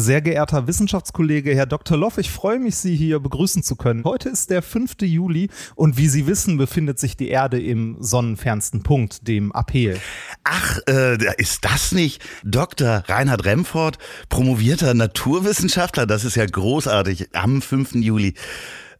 Sehr geehrter Wissenschaftskollege Herr Dr. Loff, ich freue mich, Sie hier begrüßen zu können. Heute ist der 5. Juli und wie Sie wissen, befindet sich die Erde im sonnenfernsten Punkt, dem Apel. Ach, äh, ist das nicht Dr. Reinhard Remford, promovierter Naturwissenschaftler? Das ist ja großartig am 5. Juli.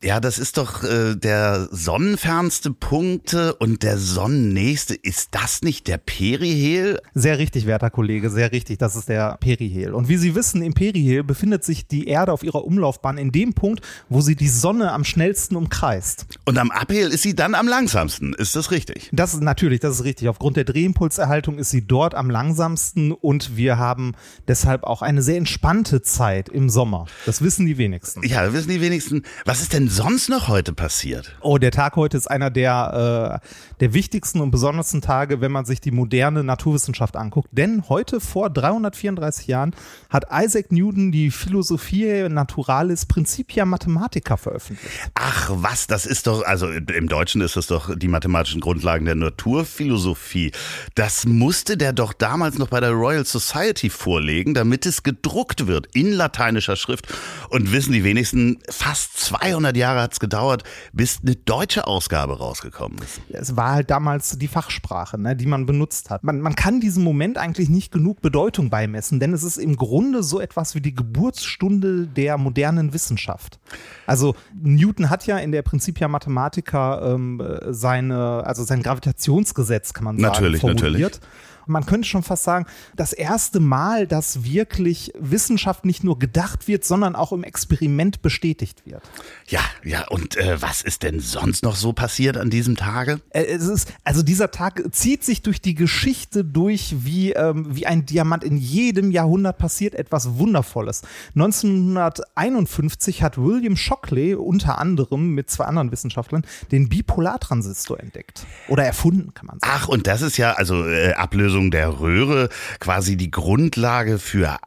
Ja, das ist doch äh, der sonnenfernste Punkt und der sonnennächste. Ist das nicht der Perihel? Sehr richtig, werter Kollege, sehr richtig. Das ist der Perihel. Und wie Sie wissen, im Perihel befindet sich die Erde auf ihrer Umlaufbahn in dem Punkt, wo sie die Sonne am schnellsten umkreist. Und am Aphel ist sie dann am langsamsten. Ist das richtig? Das ist natürlich, das ist richtig. Aufgrund der Drehimpulserhaltung ist sie dort am langsamsten und wir haben deshalb auch eine sehr entspannte Zeit im Sommer. Das wissen die wenigsten. Ja, das wissen die wenigsten. Was ist denn sonst noch heute passiert? Oh, der Tag heute ist einer der, äh, der wichtigsten und besondersten Tage, wenn man sich die moderne Naturwissenschaft anguckt. Denn heute vor 334 Jahren hat Isaac Newton die Philosophie Naturalis Principia Mathematica veröffentlicht. Ach was, das ist doch, also im Deutschen ist das doch die mathematischen Grundlagen der Naturphilosophie. Das musste der doch damals noch bei der Royal Society vorlegen, damit es gedruckt wird in lateinischer Schrift. Und wissen die wenigsten, fast 200 Jahre hat es gedauert, bis eine deutsche Ausgabe rausgekommen ist. Es war halt damals die Fachsprache, ne, die man benutzt hat. Man, man kann diesem Moment eigentlich nicht genug Bedeutung beimessen, denn es ist im Grunde so etwas wie die Geburtsstunde der modernen Wissenschaft. Also Newton hat ja in der Principia Mathematica ähm, seine, also sein Gravitationsgesetz, kann man sagen, Natürlich, formuliert. natürlich man könnte schon fast sagen, das erste Mal, dass wirklich Wissenschaft nicht nur gedacht wird, sondern auch im Experiment bestätigt wird. Ja, ja, und äh, was ist denn sonst noch so passiert an diesem Tage? Äh, es ist, also dieser Tag zieht sich durch die Geschichte durch wie, ähm, wie ein Diamant. In jedem Jahrhundert passiert etwas Wundervolles. 1951 hat William Shockley unter anderem mit zwei anderen Wissenschaftlern den Bipolartransistor entdeckt. Oder erfunden, kann man sagen. Ach, und das ist ja, also äh, Ablösung der Röhre, quasi die Grundlage für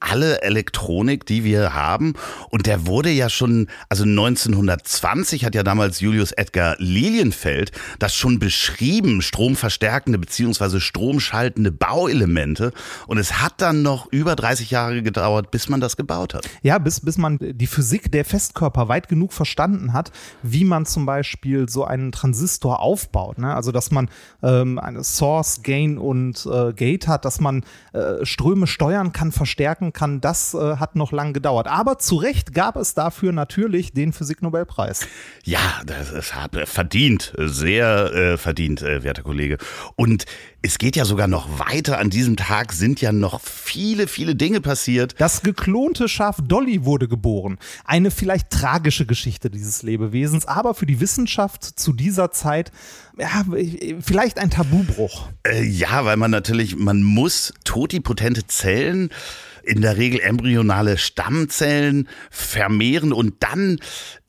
alle Elektronik, die wir haben. Und der wurde ja schon, also 1920 hat ja damals Julius Edgar Lilienfeld das schon beschrieben, stromverstärkende beziehungsweise stromschaltende Bauelemente. Und es hat dann noch über 30 Jahre gedauert, bis man das gebaut hat. Ja, bis, bis man die Physik der Festkörper weit genug verstanden hat, wie man zum Beispiel so einen Transistor aufbaut. Ne? Also, dass man ähm, eine Source, Gain und äh, Gate hat, dass man äh, Ströme steuern kann, verstärken kann, das äh, hat noch lang gedauert. Aber zu Recht gab es dafür natürlich den Physiknobelpreis. Ja, das ist verdient, sehr äh, verdient, äh, werter Kollege. Und es geht ja sogar noch weiter. An diesem Tag sind ja noch viele, viele Dinge passiert. Das geklonte Schaf Dolly wurde geboren. Eine vielleicht tragische Geschichte dieses Lebewesens, aber für die Wissenschaft zu dieser Zeit ja, vielleicht ein Tabubruch. Äh, ja, weil man natürlich, man muss totipotente Zellen in der Regel embryonale Stammzellen vermehren und dann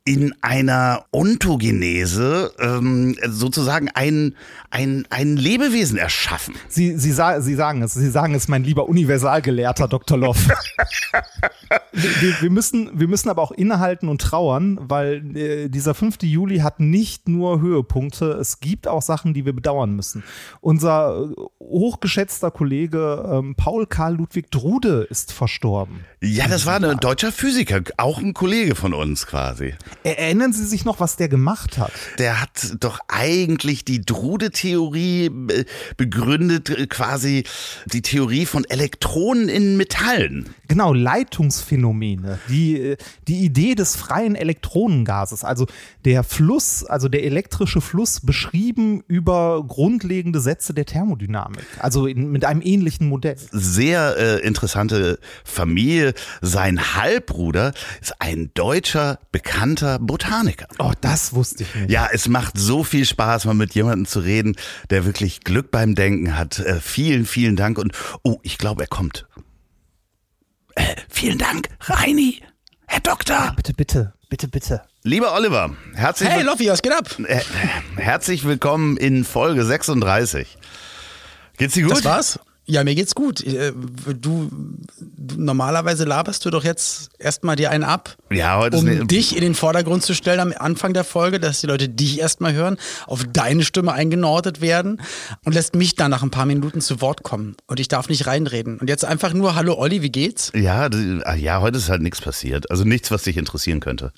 in einer Ontogenese ähm, sozusagen ein, ein, ein Lebewesen erschaffen. Sie, Sie, Sie sagen es, Sie sagen es, mein lieber Universalgelehrter Dr. Loff. wir, wir, müssen, wir müssen aber auch innehalten und trauern, weil äh, dieser 5. Juli hat nicht nur Höhepunkte, es gibt auch Sachen, die wir bedauern müssen. Unser äh, hochgeschätzter Kollege ähm, Paul Karl Ludwig Drude ist verstorben. Ja, das war ein deutscher Physiker, auch ein Kollege von uns quasi. Erinnern Sie sich noch, was der gemacht hat? Der hat doch eigentlich die Drude-Theorie äh, begründet, äh, quasi die Theorie von Elektronen in Metallen. Genau, Leitungsphänomene. Die, äh, die Idee des freien Elektronengases, also der Fluss, also der elektrische Fluss beschrieben über grundlegende Sätze der Thermodynamik. Also in, mit einem ähnlichen Modell. Sehr äh, interessante Familie. Sein Halbbruder ist ein deutscher, bekannter Botaniker. Oh, das wusste ich nicht. Ja, es macht so viel Spaß, mal mit jemandem zu reden, der wirklich Glück beim Denken hat. Äh, vielen, vielen Dank und oh, ich glaube, er kommt. Äh, vielen Dank, Reini. Herr Doktor. Bitte, bitte, bitte, bitte. Lieber Oliver, herzlich, Hey, Loffi, was geht ab? äh, herzlich willkommen in Folge 36. Geht's dir gut? Das war's? Ja, mir geht's gut. Äh, Du, normalerweise laberst du doch jetzt erstmal dir einen ab, Ja, heute um ist dich in den Vordergrund zu stellen am Anfang der Folge, dass die Leute dich erstmal hören, auf deine Stimme eingenordet werden und lässt mich dann nach ein paar Minuten zu Wort kommen. Und ich darf nicht reinreden. Und jetzt einfach nur, hallo Olli, wie geht's? Ja, ah, ja, heute ist halt nichts passiert. Also nichts, was dich interessieren könnte.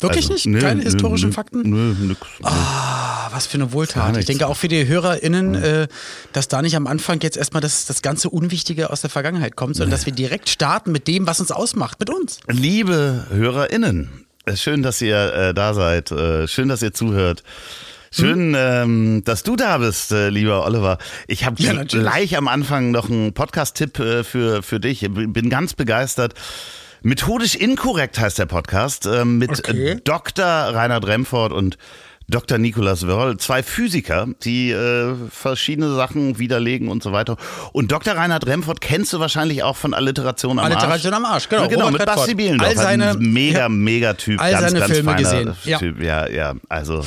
Wirklich also, nicht? Keine nö, historischen nö, Fakten? Nö, nix. Ah, was für eine Wohltat. Ich denke auch für die HörerInnen, äh, dass da nicht am Anfang jetzt erstmal das, das ganze Unwichtige aus der Vergangenheit kommt, sondern dass wir direkt starten mit dem, was uns ausmacht, mit uns. Liebe HörerInnen, äh, schön, dass ihr äh, da seid. Äh, schön, dass ihr zuhört. Schön, ähm, dass du da bist, äh, lieber Oliver. Ich habe Ja, gleich am Anfang noch einen Podcast-Tipp äh, für, für dich. Ich bin ganz begeistert. Methodisch inkorrekt heißt der Podcast äh, mit Okay. Dr. Reinhard Remford und Dr. Nicolas Wörl, zwei Physiker, die äh, verschiedene Sachen widerlegen und so weiter. Und Dr. Reinhard Remford kennst du wahrscheinlich auch von Alliteration am Alliteration Arsch. am Arsch, genau. genau Robert mit Redford. Basti Bielendorf. All seine- ein mega, ja. mega Typ. All ganz, seine ganz Filme gesehen, ja. Typ. Ja, ja. Also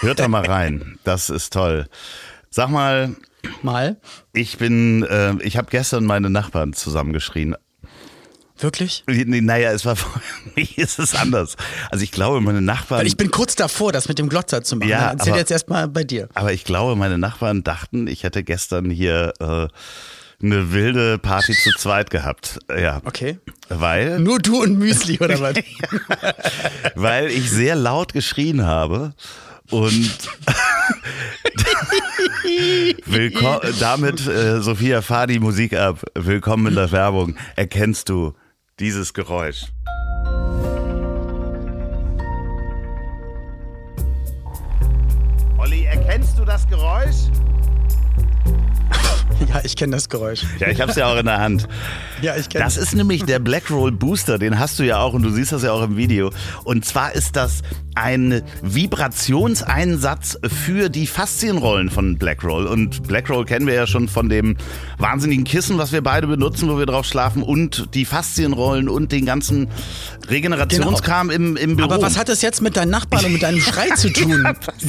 hört da mal rein. Das ist toll. Sag mal, Mal. ich bin, äh, ich habe gestern meine Nachbarn zusammengeschrien. Wirklich? Naja, es war es ist anders. Also ich glaube, meine Nachbarn. Weil ich bin kurz davor, das mit dem Glotzer zu machen. Ja, Erzähl aber- jetzt erstmal bei dir. aber ich glaube, meine Nachbarn dachten, ich hätte gestern hier äh, eine wilde Party zu zweit gehabt. Ja. Okay. Weil, Nur du und Müsli, oder was? weil ich sehr laut geschrien habe und damit, äh, Sophia, fahr die Musik ab. Willkommen in der Werbung. Erkennst du dieses Geräusch? Olli, erkennst du das Geräusch? ja, ich kenne das Geräusch. Ja, ich hab's ja auch in der Hand. Ja, ich kenne Das ist nämlich der Blackroll Booster, den hast du ja auch und du siehst das ja auch im Video. Und zwar ist das ein Vibrationseinsatz für die Faszienrollen von Blackroll. Und Blackroll kennen wir ja schon von dem wahnsinnigen Kissen, was wir beide benutzen, wo wir drauf schlafen und die Faszienrollen und den ganzen Regenerationskram im, im Büro. Aber was hat das jetzt mit deinen Nachbarn und mit deinem Schrei zu tun?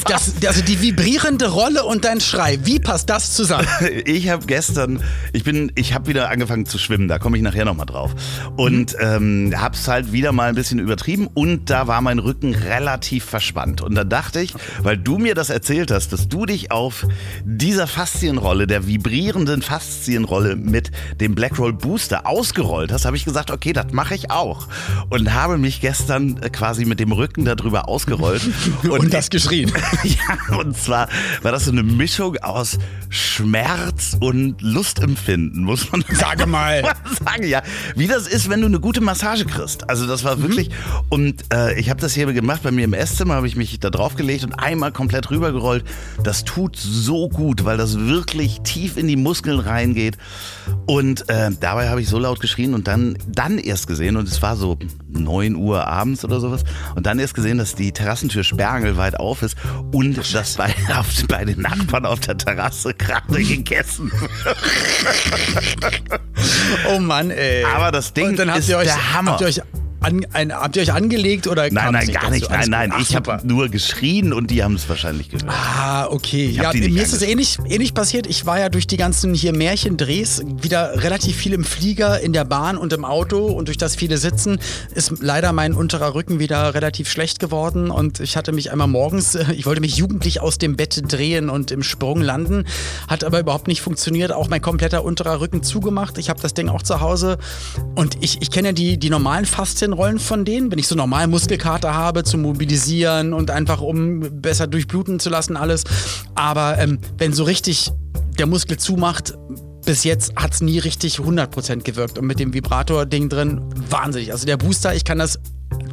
Das, also die vibrierende Rolle und dein Schrei, wie passt das zusammen? Ich habe gestern, ich bin, ich habe wieder angefangen zu schwimmen, da komme ich nachher nochmal drauf. Und ähm, hab's halt wieder mal ein bisschen übertrieben und da war mein Rücken relativ verspannt. Und da dachte ich, weil du mir das erzählt hast, dass du dich auf dieser Faszienrolle, der vibrierenden Faszienrolle mit dem Blackroll Booster ausgerollt hast, habe ich gesagt, okay, das mache ich auch. Und habe mich gestern äh, quasi mit dem Rücken darüber ausgerollt. Und das geschrien. Ja, und zwar war das so eine Mischung aus Schmerz und Lustempfinden, muss man Sage mal. sagen. Ja, wie das ist, wenn du eine gute Massage kriegst. Also das war wirklich, und äh, ich habe das hier gemacht, bei mir im Esszimmer habe ich mich da drauf gelegt und einmal komplett rübergerollt. Das tut so gut, weil das wirklich tief in die Muskeln reingeht. Und äh, dabei habe ich so laut geschrien und dann, dann erst gesehen, und es war so 9 Uhr abends oder sowas, und dann erst gesehen, dass die Terrassentür sperrangelweit auf ist und dass bei, auf, bei den Nachbarn auf der Terrasse gerade gegessen wird. Oh Mann, ey. Aber das Ding Und dann habt ist euch, der Hammer. Habt ihr euch, an, ein, habt ihr euch angelegt oder Nein, nein, gar nicht. Nein, nein. Ach, Ich habe nur geschrien und die haben es wahrscheinlich gehört. Ah, okay. hab Ja, mir ist es ähnlich, ähnlich passiert. Ich war ja durch die ganzen hier Märchendrehs wieder relativ viel im Flieger, in der Bahn und im Auto und durch das viele Sitzen ist leider mein unterer Rücken wieder relativ schlecht geworden und ich hatte mich einmal morgens, ich wollte mich jugendlich aus dem Bett drehen und im Sprung landen, hat aber überhaupt nicht funktioniert. Auch mein kompletter unterer Rücken zugemacht. Ich habe das Ding auch zu Hause und ich, ich kenne ja die, die normalen Faszienrollen von denen, wenn ich so normal Muskelkater habe, zu mobilisieren und einfach um besser durchbluten zu lassen, alles. Aber ähm, wenn so richtig der Muskel zumacht, bis jetzt hat es nie richtig 100% gewirkt. Und mit dem Vibrator-Ding drin, wahnsinnig. Also der Booster, ich kann das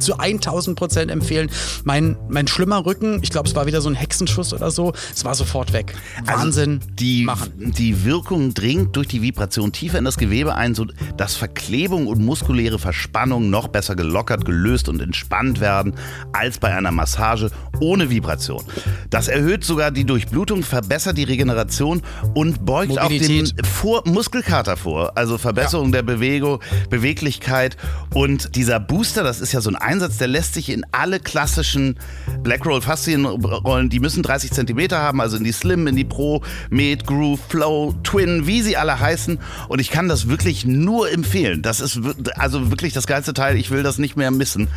zu 1000 Prozent empfehlen. Mein, mein schlimmer Rücken, ich glaube, es war wieder so ein Hexenschuss oder so, es war sofort weg. Wahnsinn. Also die, machen. die Wirkung dringt durch die Vibration tiefer in das Gewebe ein, so dass Verklebung und muskuläre Verspannung noch besser gelockert, gelöst und entspannt werden als bei einer Massage ohne Vibration. Das erhöht sogar die Durchblutung, verbessert die Regeneration und beugt auch dem vor Muskelkater vor. Also Verbesserung ja. der Bewegung, Beweglichkeit und dieser Booster, das ist ja so ein Einsatz, der lässt sich in alle klassischen Blackroll Faszienrollen, die müssen 30 Zentimeter haben, also in die Slim, in die Pro, Med, Groove, Flow, Twin, wie sie alle heißen. Und ich kann das wirklich nur empfehlen. Das ist also wirklich das geilste Teil. Ich will das nicht mehr missen.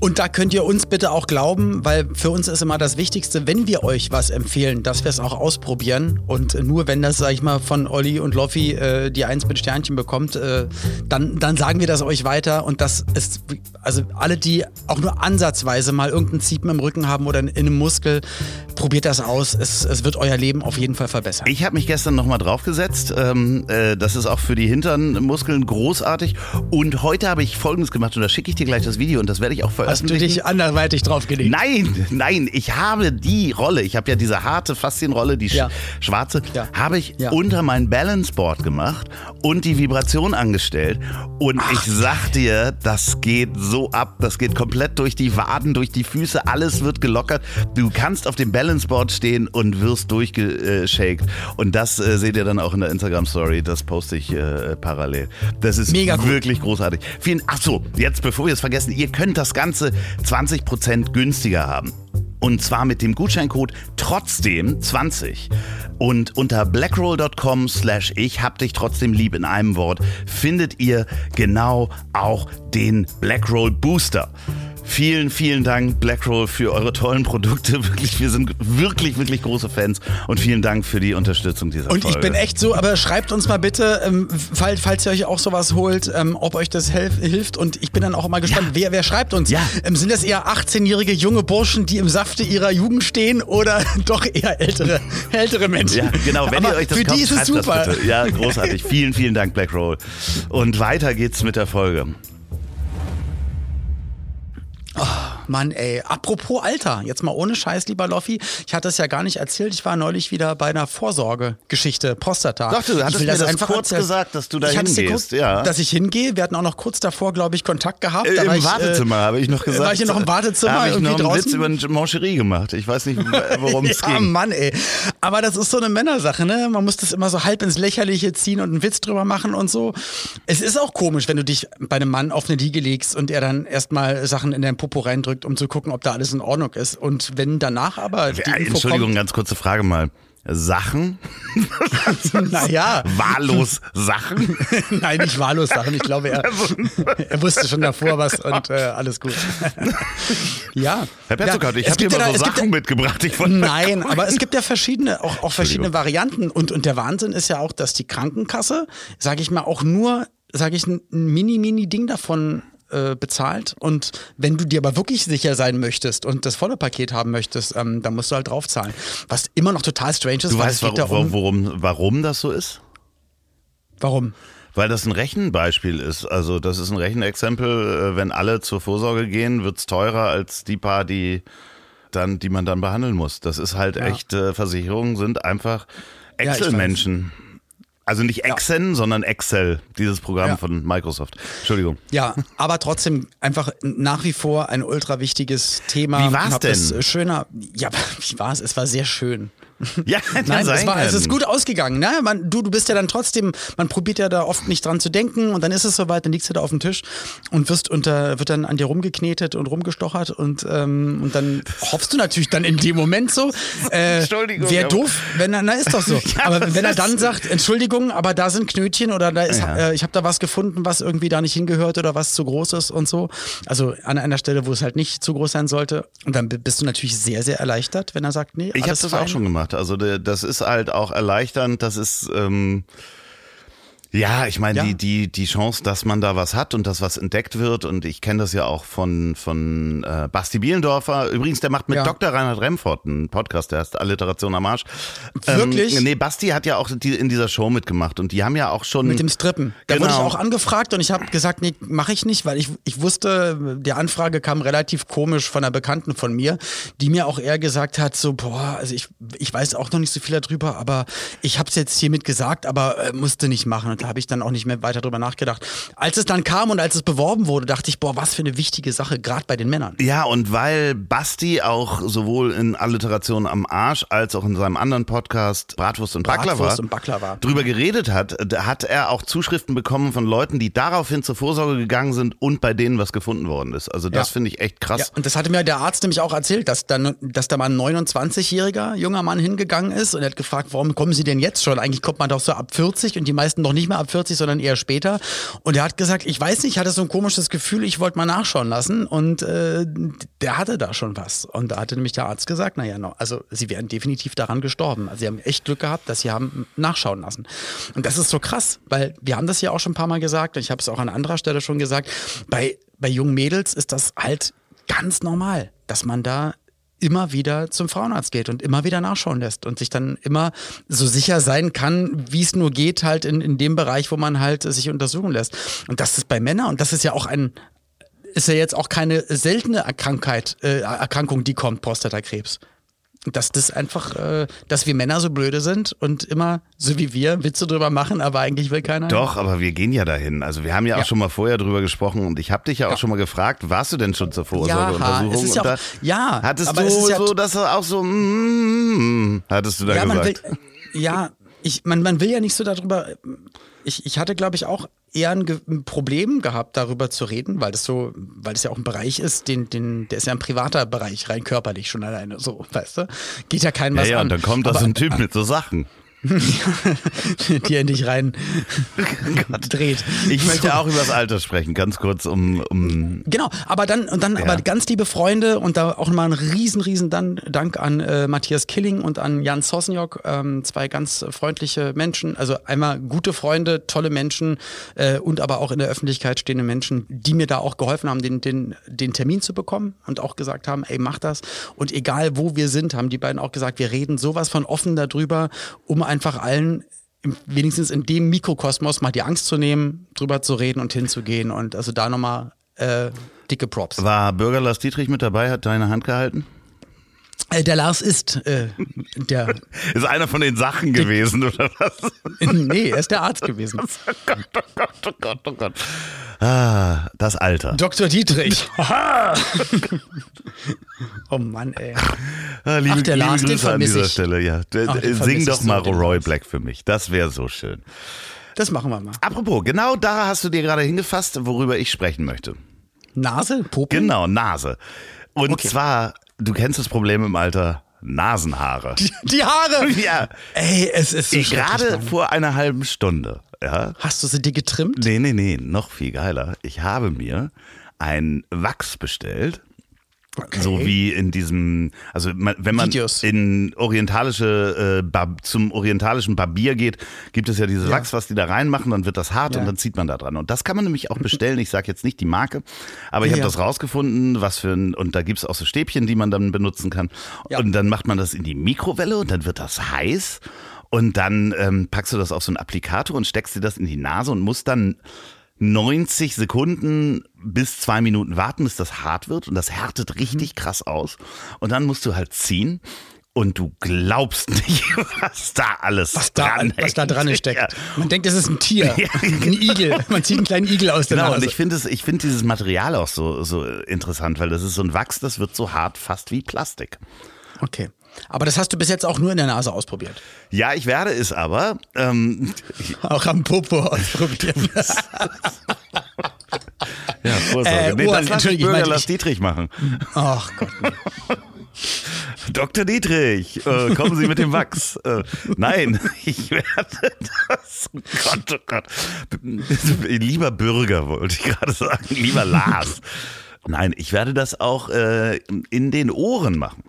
Und da könnt ihr uns bitte auch glauben, weil für uns ist immer das Wichtigste, wenn wir euch was empfehlen, dass wir es auch ausprobieren. Und nur wenn das, sag ich mal, von Olli und Loffi äh, die Eins mit Sternchen bekommt, äh, dann, dann sagen wir das euch weiter. Und das ist, also alle, die auch nur ansatzweise mal irgendein Ziepen im Rücken haben oder in, in einem Muskel, probiert das aus. Es, es wird euer Leben auf jeden Fall verbessern. Ich habe mich gestern nochmal draufgesetzt. Ähm, äh, das ist auch für die Hinternmuskeln großartig. Und heute habe ich Folgendes gemacht und da schicke ich dir gleich das Video und das werde ich auch veröffentlichen. Hast du dich anderweitig draufgelegt? Nein, nein, ich habe die Rolle, ich habe ja diese harte Faszienrolle, die ja. schwarze, ja. habe ich ja. unter mein Balanceboard gemacht und die Vibration angestellt. Und Ach. ich sag dir, das geht so ab, das geht komplett durch die Waden, durch die Füße, alles wird gelockert. Du kannst auf dem Balanceboard stehen und wirst durchgeschakt. Und das äh, seht ihr dann auch in der Instagram-Story, das poste ich äh, parallel. Das ist Mega wirklich cool. großartig. Vielen, ach so, jetzt bevor wir es vergessen, ihr könnt das Ganze 20% günstiger haben. Und zwar mit dem Gutscheincode trotzdem 20. Und unter blackroll.com slash ich hab dich trotzdem lieb in einem Wort findet ihr genau auch den Blackroll Booster. Vielen, vielen Dank, Blackroll, für eure tollen Produkte. Wirklich, wir sind wirklich, wirklich große Fans und vielen Dank für die Unterstützung dieser und Folge. Und ich bin echt so, aber schreibt uns mal bitte, ähm, falls, falls ihr euch auch sowas holt, ähm, ob euch das hilft. Und ich bin dann auch immer gespannt, ja. wer, wer schreibt uns. Ja. Ähm, sind das eher 18-jährige junge Burschen, die im Safte ihrer Jugend stehen oder doch eher ältere, ältere Menschen? Ja, genau. Wenn aber ihr euch das für kauft, die ist es super. Ja, großartig. vielen, vielen Dank, Blackroll. Und weiter geht's mit der Folge. Oh, Mann, ey. Apropos Alter, jetzt mal ohne Scheiß, lieber Loffi. Ich hatte es ja gar nicht erzählt. Ich war neulich wieder bei einer Vorsorgegeschichte, Prostata. Doch, du hattest mir das, das kurz erzählen. gesagt, dass du da ich hingehst. Ja. Dass ich hingehe. Wir hatten auch noch kurz davor, glaube ich, Kontakt gehabt. Äh, Im ich, Wartezimmer, äh, habe ich noch gesagt. War ich noch im Wartezimmer? Da habe ich noch einen draußen? Witz über eine Mancherie gemacht. Ich weiß nicht, worum es ja, ging. Mann, ey. Aber das ist so eine Männersache, ne? Man muss das immer so halb ins Lächerliche ziehen und einen Witz drüber machen und so. Es ist auch komisch, wenn du dich bei einem Mann auf eine Liege legst und er dann erstmal Sachen in deinen Popo reindrückt gedrückt, um zu gucken, ob da alles in Ordnung ist. Und wenn danach aber. Die Entschuldigung, kommt, ganz kurze Frage mal. Sachen? naja. Wahllos Sachen? Nein, nicht wahllos Sachen. Ich glaube, er, er wusste schon davor was und äh, alles gut. ja. Herr Petzokat, ja, ich habe hier mal so Sachen ja, mitgebracht. Ich nein, aber es gibt ja verschiedene, auch, auch verschiedene Varianten. Und, und der Wahnsinn ist ja auch, dass die Krankenkasse, sage ich mal, auch nur, sage ich, ein mini-mini-Ding davon äh, bezahlt. Und wenn du dir aber wirklich sicher sein möchtest und das volle Paket haben möchtest, ähm, dann musst du halt draufzahlen. Was immer noch total strange ist. Du weißt, warum, worum, warum das so ist? Warum? Weil das ein Rechenbeispiel ist. Also das ist ein Rechenexempel. Äh, wenn alle zur Vorsorge gehen, wird es teurer als die paar, die dann, die man dann behandeln muss. Das ist halt ja. echt, äh, Versicherungen sind einfach Excel-Menschen. Ja, also nicht Exen, ja. sondern Excel, dieses Programm ja. von Microsoft. Entschuldigung. Ja, aber trotzdem einfach nach wie vor ein ultra wichtiges Thema. Wie war es denn? Schöner. Ja, wie war es? Es war sehr schön. Ja, Nein, es, war, es ist gut ausgegangen. Ne? Man, du, du bist ja dann trotzdem, man probiert ja da oft nicht dran zu denken und dann ist es soweit, dann liegst du da auf dem Tisch und wirst unter, wird dann an dir rumgeknetet und rumgestochert und, ähm, und dann hoffst du natürlich dann in dem Moment so, äh, Entschuldigung. Wäre doof, wenn er, na ist doch so. ja, aber wenn er dann sagt, Entschuldigung, aber da sind Knötchen oder da ist, ja. äh, ich habe da was gefunden, was irgendwie da nicht hingehört oder was zu groß ist und so. Also an einer Stelle, wo es halt nicht zu groß sein sollte. Und dann bist du natürlich sehr, sehr erleichtert, wenn er sagt, nee, Ich habe das fein. auch schon gemacht gemacht. Also das ist halt auch erleichternd. Das ist ähm, Ja, ich meine, Ja. die, die, die Chance, dass man da was hat und dass was entdeckt wird, und ich kenne das ja auch von, von äh, Basti Bielendorfer. Übrigens, der macht mit Ja. Dr. Reinhard Remford einen Podcast, der heißt Alliteration am Arsch. Wirklich? Ähm, nee, Basti hat ja auch die, in dieser Show mitgemacht und die haben ja auch schon. Mit dem Strippen. Da wurde ich Genau. auch angefragt und ich habe gesagt, nee, mache ich nicht, weil ich, ich wusste, die Anfrage kam relativ komisch von einer Bekannten von mir, die mir auch eher gesagt hat, so, boah, also ich, ich weiß auch noch nicht so viel darüber, aber ich habe es jetzt hiermit gesagt, aber äh, musste nicht machen. Und da habe ich dann auch nicht mehr weiter drüber nachgedacht. Als es dann kam und als es beworben wurde, dachte ich, boah, was für eine wichtige Sache, gerade bei den Männern. Ja, und weil Basti auch sowohl in Alliteration am Arsch als auch in seinem anderen Podcast Bratwurst und Baklava, Bratwurst und Baklava. drüber geredet hat, da hat er auch Zuschriften bekommen von Leuten, die daraufhin zur Vorsorge gegangen sind und bei denen was gefunden worden ist. Also das Ja. finde ich echt krass. Ja, und das hatte mir der Arzt nämlich auch erzählt, dass, dann, dass da mal ein 29-jähriger junger Mann hingegangen ist und er hat gefragt, warum kommen Sie denn jetzt schon? Eigentlich kommt man doch so ab 40 und die meisten noch nicht ab 40, sondern eher später. Und er hat gesagt, ich weiß nicht, ich hatte so ein komisches Gefühl, ich wollte mal nachschauen lassen und äh, der hatte da schon was. Und da hatte nämlich der Arzt gesagt, naja, no, also Sie wären definitiv daran gestorben. Also Sie haben echt Glück gehabt, dass Sie haben nachschauen lassen. Und das ist so krass, weil wir haben das ja auch schon ein paar Mal gesagt und ich habe es auch an anderer Stelle schon gesagt, bei, bei jungen Mädels ist das halt ganz normal, dass man da immer wieder zum Frauenarzt geht und immer wieder nachschauen lässt und sich dann immer so sicher sein kann, wie es nur geht, halt in, in dem Bereich, wo man halt sich untersuchen lässt. Und das ist bei Männern, und das ist ja auch ein, ist ja jetzt auch keine seltene Erkrankheit, äh, Erkrankung, die kommt, Prostatakrebs. Dass das einfach, äh, dass wir Männer so blöde sind und immer, so wie wir, Witze drüber machen, aber eigentlich will keiner. Doch, aber wir gehen ja dahin. Also wir haben ja auch Ja. schon mal vorher drüber gesprochen und ich habe dich ja auch schon mal gefragt, warst du denn schon zur Vorsorgeuntersuchung? ja Und auch- ja, hattest aber du es ist ja so, dass du auch so, mm, hattest du da ja, man will, gesagt? ja, ich, man, man will ja nicht so darüber. Ich, ich hatte, glaube ich, auch eher ein, Ge- ein Problem gehabt, darüber zu reden, weil das so, weil das ja auch ein Bereich ist, den, den, der ist ja ein privater Bereich, rein körperlich schon alleine, so, weißt du? Geht ja keinem ja, was ja, an. und dann kommt da so ein Typ mit so Sachen. die er nicht rein dreht. Ich möchte auch über das Alter sprechen, ganz kurz um, um Genau, aber dann und dann Ja. aber ganz liebe Freunde und da auch mal ein riesen riesen Dan Dank an äh, Matthias Killing und an Jan Sosniok, ähm, zwei ganz freundliche Menschen, also einmal gute Freunde, tolle Menschen äh, und aber auch in der Öffentlichkeit stehende Menschen, die mir da auch geholfen haben, den den den Termin zu bekommen und auch gesagt haben, ey mach das und egal wo wir sind, haben die beiden auch gesagt, wir reden sowas von offen darüber, um einfach allen wenigstens in dem Mikrokosmos mal die Angst zu nehmen, drüber zu reden und hinzugehen. Und also da nochmal äh, dicke Props. war Bürger Lars Dietrich mit dabei, hat deine Hand gehalten? Äh, der Lars ist äh, der. Ist einer von den Sachen gewesen, oder was? nee, er ist der Arzt gewesen. Oh Gott, oh Gott, oh Gott, oh Gott. Ah, das Alter. Dr. Dietrich. oh Mann, ey. Ah, liebe, Ach, der liebe Lars, Grüße an vermiss dieser ich. Stelle, ja. Ach, den Sing doch mal so, Roy. Black für mich. Das wäre so schön. Das machen wir mal. Apropos, genau da hast du dir gerade hingefasst, worüber ich sprechen möchte. Nase? Popo? Genau, Nase. Und Okay. zwar, du kennst das Problem im Alter, Nasenhaare. Die, die Haare! Ja, Ey, es ist so gerade vor einer halben Stunde, ja. Hast du sie dir getrimmt? Nee, nee, nee, noch viel geiler. Ich habe mir ein Wachs bestellt. So wie in diesem, also wenn man Videos. in orientalische, äh, zum orientalischen Barbier geht, gibt es ja dieses Wachs, was die da reinmachen, dann wird das hart Ja. und dann zieht man da dran. Und das kann man nämlich auch bestellen. Ich sage jetzt nicht die Marke, aber ich Ja, habe ja. das rausgefunden, was für ein, und da gibt's auch so Stäbchen, die man dann benutzen kann. Ja. Und dann macht man das in die Mikrowelle und dann wird das heiß. Und dann ähm, packst du das auf so einen Applikator und steckst dir das in die Nase und musst dann 90 Sekunden bis zwei Minuten warten, bis das hart wird und das härtet richtig krass aus. Und dann musst du halt ziehen und du glaubst nicht, was da alles Was da, dran was da dran steckt. Ja. Man denkt, es ist ein Tier. Ein Igel. Man zieht einen kleinen Igel aus der Genau, und Nase. ich finde es, ich finde dieses Material auch so, so interessant, weil das ist so ein Wachs, das wird so hart fast wie Plastik. Okay. Aber das hast du bis jetzt auch nur in der Nase ausprobiert. Ja, ich werde es aber. Ähm, Auch am Popo ausprobiert. ja, Vorsorge. Äh, nee, Ohren, das lass ich Bürger ich- Dietrich machen. Ach Gott. nee. Dr. Dietrich, äh, kommen Sie mit dem Wachs. Äh, nein, ich werde das. Oh Gott, oh Gott. Lieber Bürger, wollte ich gerade sagen. Lieber Lars. Nein, ich werde das auch äh, in den Ohren machen.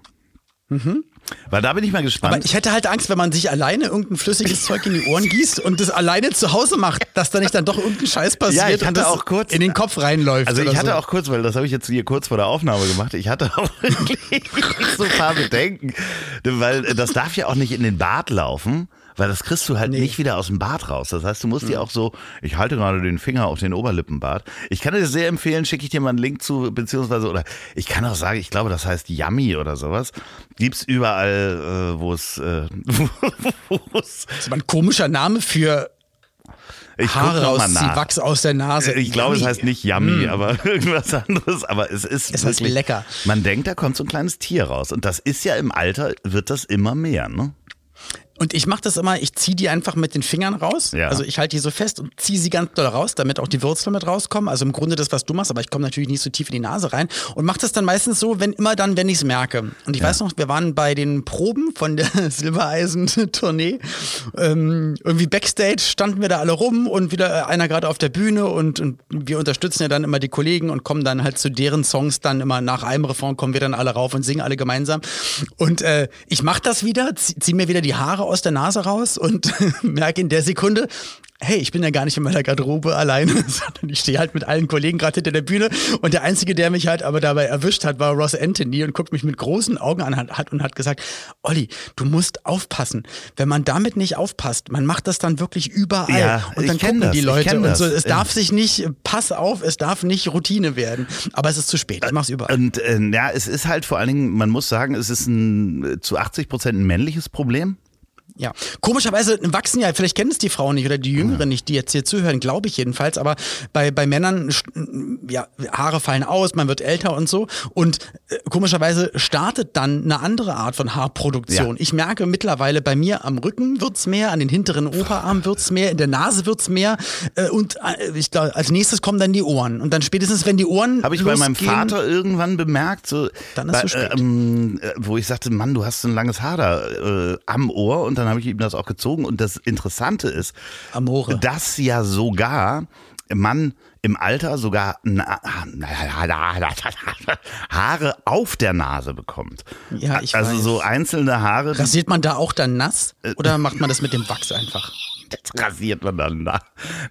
Weil da bin ich mal gespannt. Aber ich hätte halt Angst, wenn man sich alleine irgendein flüssiges Zeug in die Ohren gießt und das alleine zu Hause macht, dass da nicht dann doch irgendein Scheiß passiert Ja, ich hatte auch kurz- in den Kopf reinläuft. Also ich hatte so. auch kurz, weil das habe ich jetzt hier kurz vor der Aufnahme gemacht, ich hatte auch wirklich so ein paar Bedenken, weil das darf ja auch nicht in den Bart laufen. Weil das kriegst du halt nicht wieder aus dem Bart raus. Das heißt, du musst dir auch so, ich halte gerade den Finger auf den Oberlippenbart. Ich kann dir sehr empfehlen, schicke ich dir mal einen Link zu, beziehungsweise, oder ich kann auch sagen, ich glaube, das heißt Yummy oder sowas. Gibt's überall, äh, wo es, äh, wo es, Das ist aber ein komischer Name für ich Haare rausziehen, nach. Wachs aus der Nase. Ich glaube, es heißt nicht Yummy, aber irgendwas anderes. Aber es ist Es heißt wirklich, lecker. Man denkt, da kommt so ein kleines Tier raus. Und das ist ja im Alter, wird das immer mehr, ne? Und ich mache das immer, ich ziehe die einfach mit den Fingern raus. Ja. Also ich halte die so fest und ziehe sie ganz doll raus, damit auch die Wurzeln mit rauskommen. Also im Grunde das, was du machst, aber ich komme natürlich nicht so tief in die Nase rein. Und mache das dann meistens so, wenn immer dann, wenn ich es merke. Und ich weiß noch, wir waren bei den Proben von der Silbereisen-Tournee. Ähm, irgendwie Backstage standen wir da alle rum und wieder äh, einer gerade auf der Bühne und, und wir unterstützen ja dann immer die Kollegen und kommen dann halt zu deren Songs dann immer nach einem Refrain kommen wir dann alle rauf und singen alle gemeinsam. Und äh, ich mache das wieder, zieh, zieh mir wieder die Haare aus der Nase raus und merke in der Sekunde, hey, ich bin ja gar nicht in meiner Garderobe alleine, sondern ich stehe halt mit allen Kollegen gerade hinter der Bühne und der Einzige, der mich halt aber dabei erwischt hat, war Ross Anthony und guckt mich mit großen Augen an hat und hat gesagt, Olli, du musst aufpassen. Wenn man damit nicht aufpasst, man macht das dann wirklich überall Ja, und dann ich kenn gucken das, die Leute und so. Es Ja. darf sich nicht, pass auf, es darf nicht Routine werden. Aber es ist zu spät, ich mach's überall. Und äh, ja, es ist halt vor allen Dingen, man muss sagen, es ist ein äh, zu 80 Prozent ein männliches Problem. Ja, komischerweise wachsen ja, vielleicht kennen es die Frauen nicht oder die Jüngeren nicht, die jetzt hier zuhören, glaube ich jedenfalls, aber bei, bei Männern, ja, Haare fallen aus, man wird älter und so und äh, komischerweise startet dann eine andere Art von Haarproduktion. Ja. Ich merke mittlerweile bei mir am Rücken wird's mehr, an den hinteren Oberarm wird's mehr, in der Nase wird's mehr äh, und äh, ich glaube, als nächstes kommen dann die Ohren und dann spätestens, wenn die Ohren Habe ich bei meinem losgehen- Vater irgendwann bemerkt, so, Dann ist bei, zu spät. ähm, äh, wo ich sagte, Mann, du hast so ein langes Haar da äh, am Ohr und dann habe ich ihm das auch gezogen. Und das Interessante ist, Amore. dass ja sogar man im Alter sogar Haare auf der Nase bekommt. Ja, ich also weiß. so einzelne Haare, Rasiert man da auch dann nass Äh, oder macht man das mit dem Wachs einfach? Das rasiert man dann nach.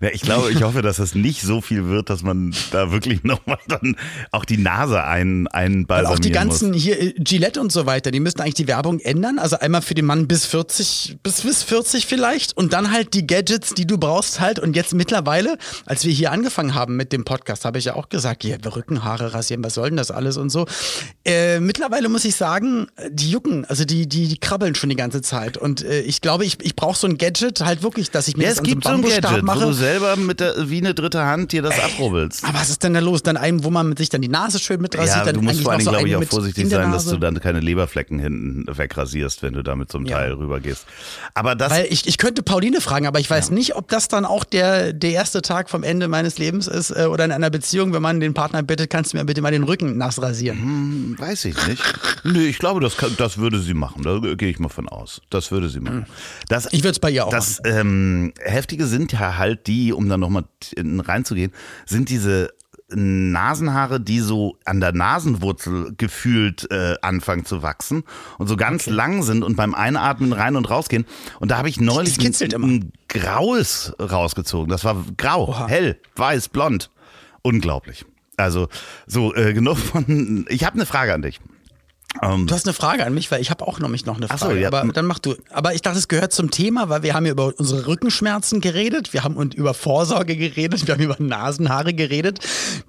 Ja, ich glaube, ich hoffe, dass es nicht so viel wird, dass man da wirklich nochmal dann auch die Nase ein, einbalsamieren auch die muss. ganzen hier äh, Gillette und so weiter, die müssten eigentlich die Werbung ändern. Also einmal für den Mann bis 40, bis, bis 40 vielleicht und dann halt die Gadgets, die du brauchst halt. Und jetzt mittlerweile, als wir hier angefangen haben mit dem Podcast, habe ich ja auch gesagt, hier Rückenhaare rasieren, was soll denn das alles und so. Äh, mittlerweile muss ich sagen, äh, die jucken, also die, die, die krabbeln schon die ganze Zeit. Und äh, ich glaube, ich, ich brauche so ein Gadget halt wirklich, dass ich mir Ja, das es einem gibt so ein Bambusstab Gadget, wo mache. du selber mit der, wie eine dritte Hand dir das abrubbelst. Aber was ist denn da los? Dann einen, wo man sich dann die Nase schön mit rasiert, Ja, dann du musst vor Dingen, so glaube ich, einen auch vorsichtig sein, dass du dann keine Leberflecken hinten wegrasierst, wenn du da mit so einem Ja. Teil rübergehst. Aber das, Weil ich, ich könnte Pauline fragen, aber ich weiß nicht, ob das dann auch der, der erste Tag vom Ende meines Lebens ist äh, oder in einer Beziehung, wenn man den Partner bittet, kannst du mir bitte mal den Rücken nass rasieren. weiß ich nicht. Nö, ich glaube, das, kann, das würde sie machen. Da gehe ich mal von aus. Das würde sie machen. Das, Hm. Ich würde es bei ihr auch Das ähm, Heftige sind ja halt die, um dann nochmal reinzugehen, sind diese Nasenhaare, die so an der Nasenwurzel gefühlt äh, anfangen zu wachsen und so ganz lang sind und beim Einatmen rein und rausgehen. Und da habe ich neulich ein, ein graues rausgezogen. Das war grau, Oha. hell, weiß, blond. Unglaublich. Also so äh, genug von. Ich habe eine Frage an dich. Ähm, Du hast eine Frage an mich, weil ich habe auch noch, mich noch eine Ach Frage. so, ja. Aber dann mach du. Aber ich dachte, es gehört zum Thema, weil wir haben ja über unsere Rückenschmerzen geredet, wir haben und über Vorsorge geredet, wir haben über Nasenhaare geredet.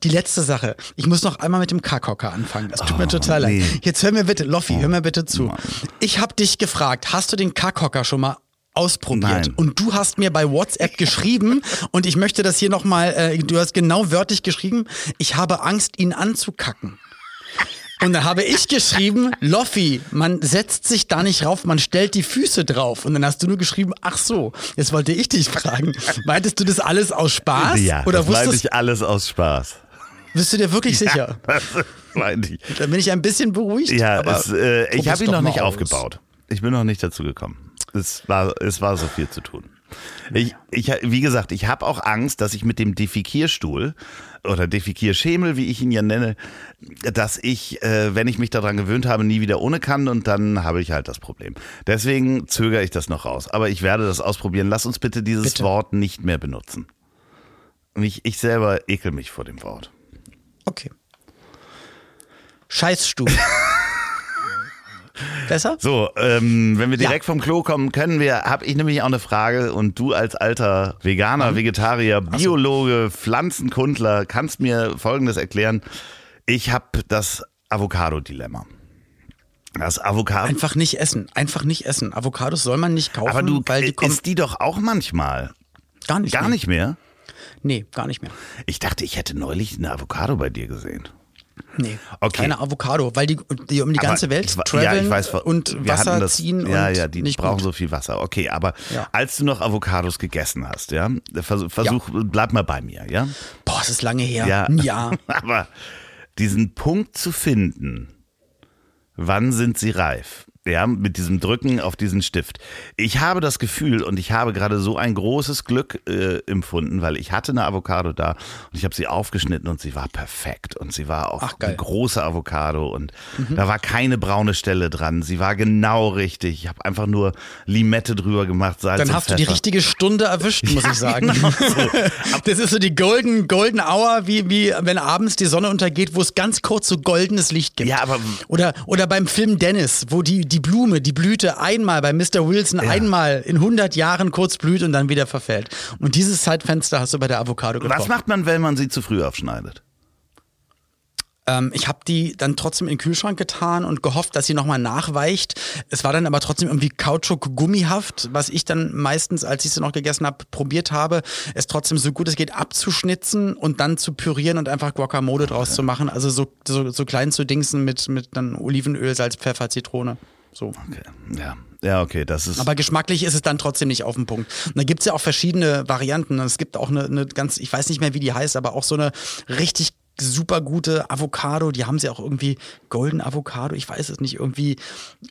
Die letzte Sache. Ich muss noch einmal mit dem Kackhocker anfangen. Das tut mir total nee. leid. Jetzt hör mir bitte, Loffi, hör mir bitte zu. Ich habe dich gefragt, hast du den Kackhocker schon mal ausprobiert Nein. und du hast mir bei WhatsApp geschrieben und ich möchte das hier nochmal, äh, du hast genau wörtlich geschrieben, ich habe Angst, ihn anzukacken. Und dann habe ich geschrieben, Loffi, man setzt sich da nicht rauf, man stellt die Füße drauf. Und dann hast du nur geschrieben, ach so, jetzt wollte ich dich fragen, meintest du das alles aus Spaß? ja, Oder das meinte ich alles aus Spaß. bist du dir wirklich sicher? Das meinte ich. Dann bin ich ein bisschen beruhigt. Ja, es, äh, ich habe ihn noch nicht aus. aufgebaut. Ich bin noch nicht dazu gekommen. Es war, es war so viel zu tun. Ich, ich, wie gesagt, ich habe auch Angst, dass ich mit dem Defikierstuhl oder Defikierschemel, wie ich ihn ja nenne, dass ich, äh, wenn ich mich daran gewöhnt habe, nie wieder ohne kann und dann habe ich halt das Problem. Deswegen zögere ich das noch raus. Aber ich werde das ausprobieren. Lass uns bitte dieses Bitte. Wort nicht mehr benutzen. Ich, ich selber ekel mich vor dem Wort. Okay. Scheißstuhl. Besser? So, ähm, wenn wir Ja. direkt vom Klo kommen, können wir, habe ich nämlich auch eine Frage und du als alter Mhm. Veganer, Vegetarier, Biologe, Pflanzenkundler kannst mir Folgendes erklären. Ich habe das Avocado-Dilemma. Das Avocado. Einfach nicht essen. Einfach nicht essen. Avocados soll man nicht kaufen, Aber du weil die kommen isst die doch auch manchmal. gar nicht Gar mehr. nicht mehr? Nee, gar nicht mehr. Ich dachte, ich hätte neulich eine Avocado bei dir gesehen. Nee, Okay. keine Avocado, weil die, die um die Aber ganze Welt ich traveln ja, ich weiß, und wir Wasser hatten das, ziehen ja, und ja, die nicht brauchen gut. so viel Wasser. Okay, aber Ja. als du noch Avocados gegessen hast, ja, versuch, versuch bleib mal bei mir, ja? Boah, es ist lange her. Ja. Jahr. Aber diesen Punkt zu finden, wann sind sie reif? Ja, mit diesem Drücken auf diesen Stift. Ich habe das Gefühl und ich habe gerade so ein großes Glück äh, empfunden, weil ich hatte eine Avocado da und ich habe sie aufgeschnitten und sie war perfekt und sie war auch Ach, eine große Avocado und da war keine braune Stelle dran. Sie war genau richtig. Ich habe einfach nur Limette drüber gemacht, Salz Dann hast du die richtige Stunde erwischt, muss ich sagen. genau so. Das ist so die Golden, Golden Hour, wie, wie wenn abends die Sonne untergeht, wo es ganz kurz so goldenes Licht gibt. Ja, aber- oder, oder beim Film Dennis, wo die, die Blume, die Blüte einmal bei Mr. Wilson einmal in 100 Jahren kurz blüht und dann wieder verfällt. Und dieses Zeitfenster hast du bei der Avocado getroffen. Was macht man, wenn man sie zu früh aufschneidet? Ähm, ich habe die dann trotzdem in den Kühlschrank getan und gehofft, dass sie nochmal nachweicht. Es war dann aber trotzdem irgendwie Kautschuk-gummihaft, was ich dann meistens, als ich sie noch gegessen habe, probiert habe, es trotzdem so gut es geht abzuschnitzen und dann zu pürieren und einfach Guacamole draus zu machen. Also so, so, so klein zu dingsen mit, mit dann Olivenöl, Salz, Pfeffer, Zitrone. So. Okay. Ja. Ja, okay, das ist. Aber geschmacklich ist es dann trotzdem nicht auf den Punkt. Und da gibt's ja auch verschiedene Varianten. Es gibt auch eine, eine ganz, ich weiß nicht mehr, wie die heißt, aber auch so eine richtig super gute Avocado, die haben sie auch irgendwie Golden Avocado, ich weiß es nicht, irgendwie,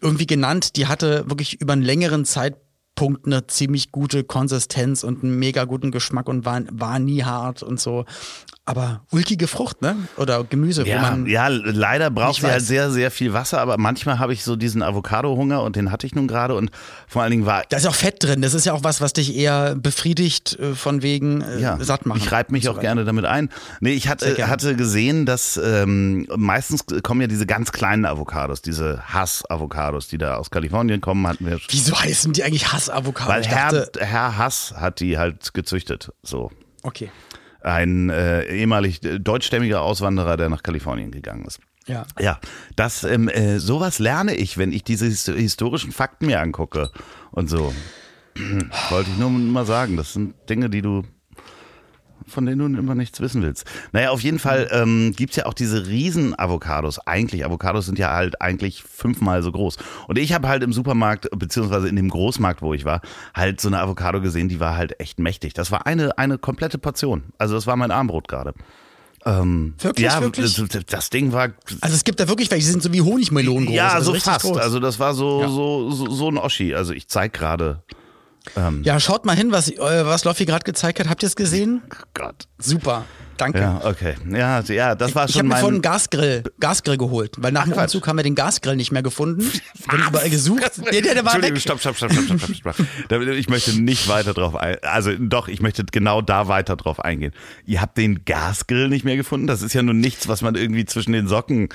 irgendwie genannt. Die hatte wirklich über einen längeren Zeitpunkt eine ziemlich gute Konsistenz und einen mega guten Geschmack und war, war nie hart und so. Aber ulkige Frucht, ne? Oder Gemüse, wo ja, man. ja, leider braucht sie halt sehr, sehr viel Wasser, aber manchmal habe ich so diesen Avocado-Hunger und den hatte ich nun gerade und vor allen Dingen war Da ist auch Fett drin. Das ist ja auch was, was dich eher befriedigt äh, von wegen äh, ja, satt machen. Ich reibe mich so auch weiter. gerne damit ein. Nee, ich hatte, hatte gesehen, dass ähm, meistens kommen ja diese ganz kleinen Avocados, diese Hass-Avocados, die da aus Kalifornien kommen, hatten wir schon. Wieso heißen die eigentlich Hass-Avocado? Weil Herr, dachte, Herr Hass hat die halt gezüchtet. So. okay. Ein äh, ehemalig deutschstämmiger Auswanderer, der nach Kalifornien gegangen ist. Ja. Ja, das ähm, äh, sowas lerne ich, wenn ich diese his- historischen Fakten mir angucke und so. Wollte ich nur mal sagen, das sind Dinge, die du von denen du immer nichts wissen willst. Naja, auf jeden Fall ähm, gibt's ja auch diese riesen Avocados. Eigentlich, Avocados sind ja halt eigentlich fünfmal so groß. Und ich habe halt im Supermarkt, beziehungsweise in dem Großmarkt, wo ich war, halt so eine Avocado gesehen, die war halt echt mächtig. Das war eine, eine komplette Portion. Also das war mein Armbrot gerade. Ähm, Wirklich, ja, wirklich? Das, Ding war Also es gibt da wirklich welche, die sind so wie Honigmelonen groß. ja, also so fast. Groß. Also das war so, Ja. so, so, so ein Oschi. Also ich zeig gerade. Ja, schaut mal hin, was, äh, was Loffi gerade gezeigt hat. Habt ihr es gesehen? Gott. Super. Danke. Ja, okay. Ja, ja, das war Ich schon habe mir mein. vorhin einen Gasgrill, Gasgrill geholt, weil nach dem Quatsch. Umzug haben wir den Gasgrill nicht mehr gefunden. Wir haben überall gesucht. Der, der, der war Entschuldigung, weg. stopp, stopp, stopp, stopp, stopp, stopp, Ich möchte nicht weiter drauf ein, also doch, ich möchte genau da weiter drauf eingehen. Ihr habt den Gasgrill nicht mehr gefunden? Das ist ja nun nichts, was man irgendwie zwischen den Socken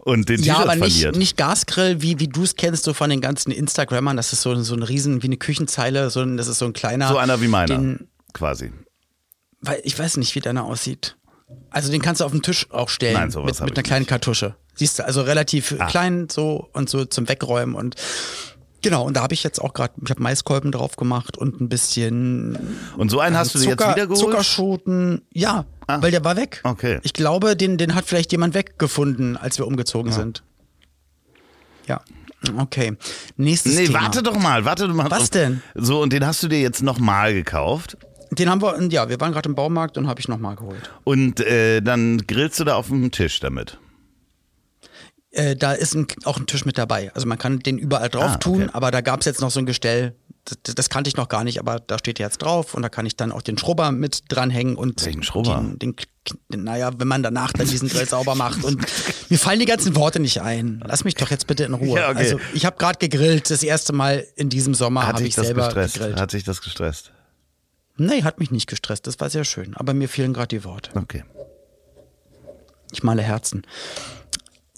und den Ja, T-Shirts aber nicht, verliert. nicht Gasgrill, wie, wie du es kennst, so von den ganzen Instagrammern. Das ist so, so ein Riesen, wie eine Küchenzeile. So ein, das ist so ein kleiner. so einer wie meiner, Den, quasi. weil ich weiß nicht, wie deiner aussieht. Also den kannst du auf den Tisch auch stellen Nein, sowas mit, mit einer kleinen nicht. Ah. Kartusche. Siehst du, also relativ klein so und so zum Wegräumen und genau. Und da habe ich jetzt auch gerade, ich habe Maiskolben drauf gemacht und ein bisschen Und so einen hast du dir jetzt Zucker, wieder geholt? Zuckerschoten. Ja, Ah. weil der war weg. Okay. Ich glaube, den, den hat vielleicht jemand weggefunden, als wir umgezogen sind. Ja. Okay. Nächstes Nee, Thema. warte doch mal, warte doch mal. Was denn? So, und den hast du dir jetzt nochmal gekauft. Den haben wir, ja, wir waren gerade im Baumarkt und habe ich nochmal geholt. Und äh, dann grillst du da auf dem Tisch damit. Äh, da ist ein, auch ein Tisch mit dabei. Also man kann den überall drauf Ah, tun, okay. aber da gab es jetzt noch so ein Gestell. Das, das kannte ich noch gar nicht, aber da steht jetzt drauf und da kann ich dann auch den Schrubber mit dranhängen und Welchen Schrubber? Den, den, naja, wenn man danach dann diesen Grill sauber macht und mir fallen die ganzen Worte nicht ein. Lass mich doch jetzt bitte in Ruhe. Ja, okay. Also ich habe gerade gegrillt, das erste Mal in diesem Sommer Hat habe ich das selber gestresst? gegrillt. Hat sich das gestresst? Nee, hat mich nicht gestresst, das war sehr schön, aber mir fehlen gerade die Worte. Okay. Ich male Herzen.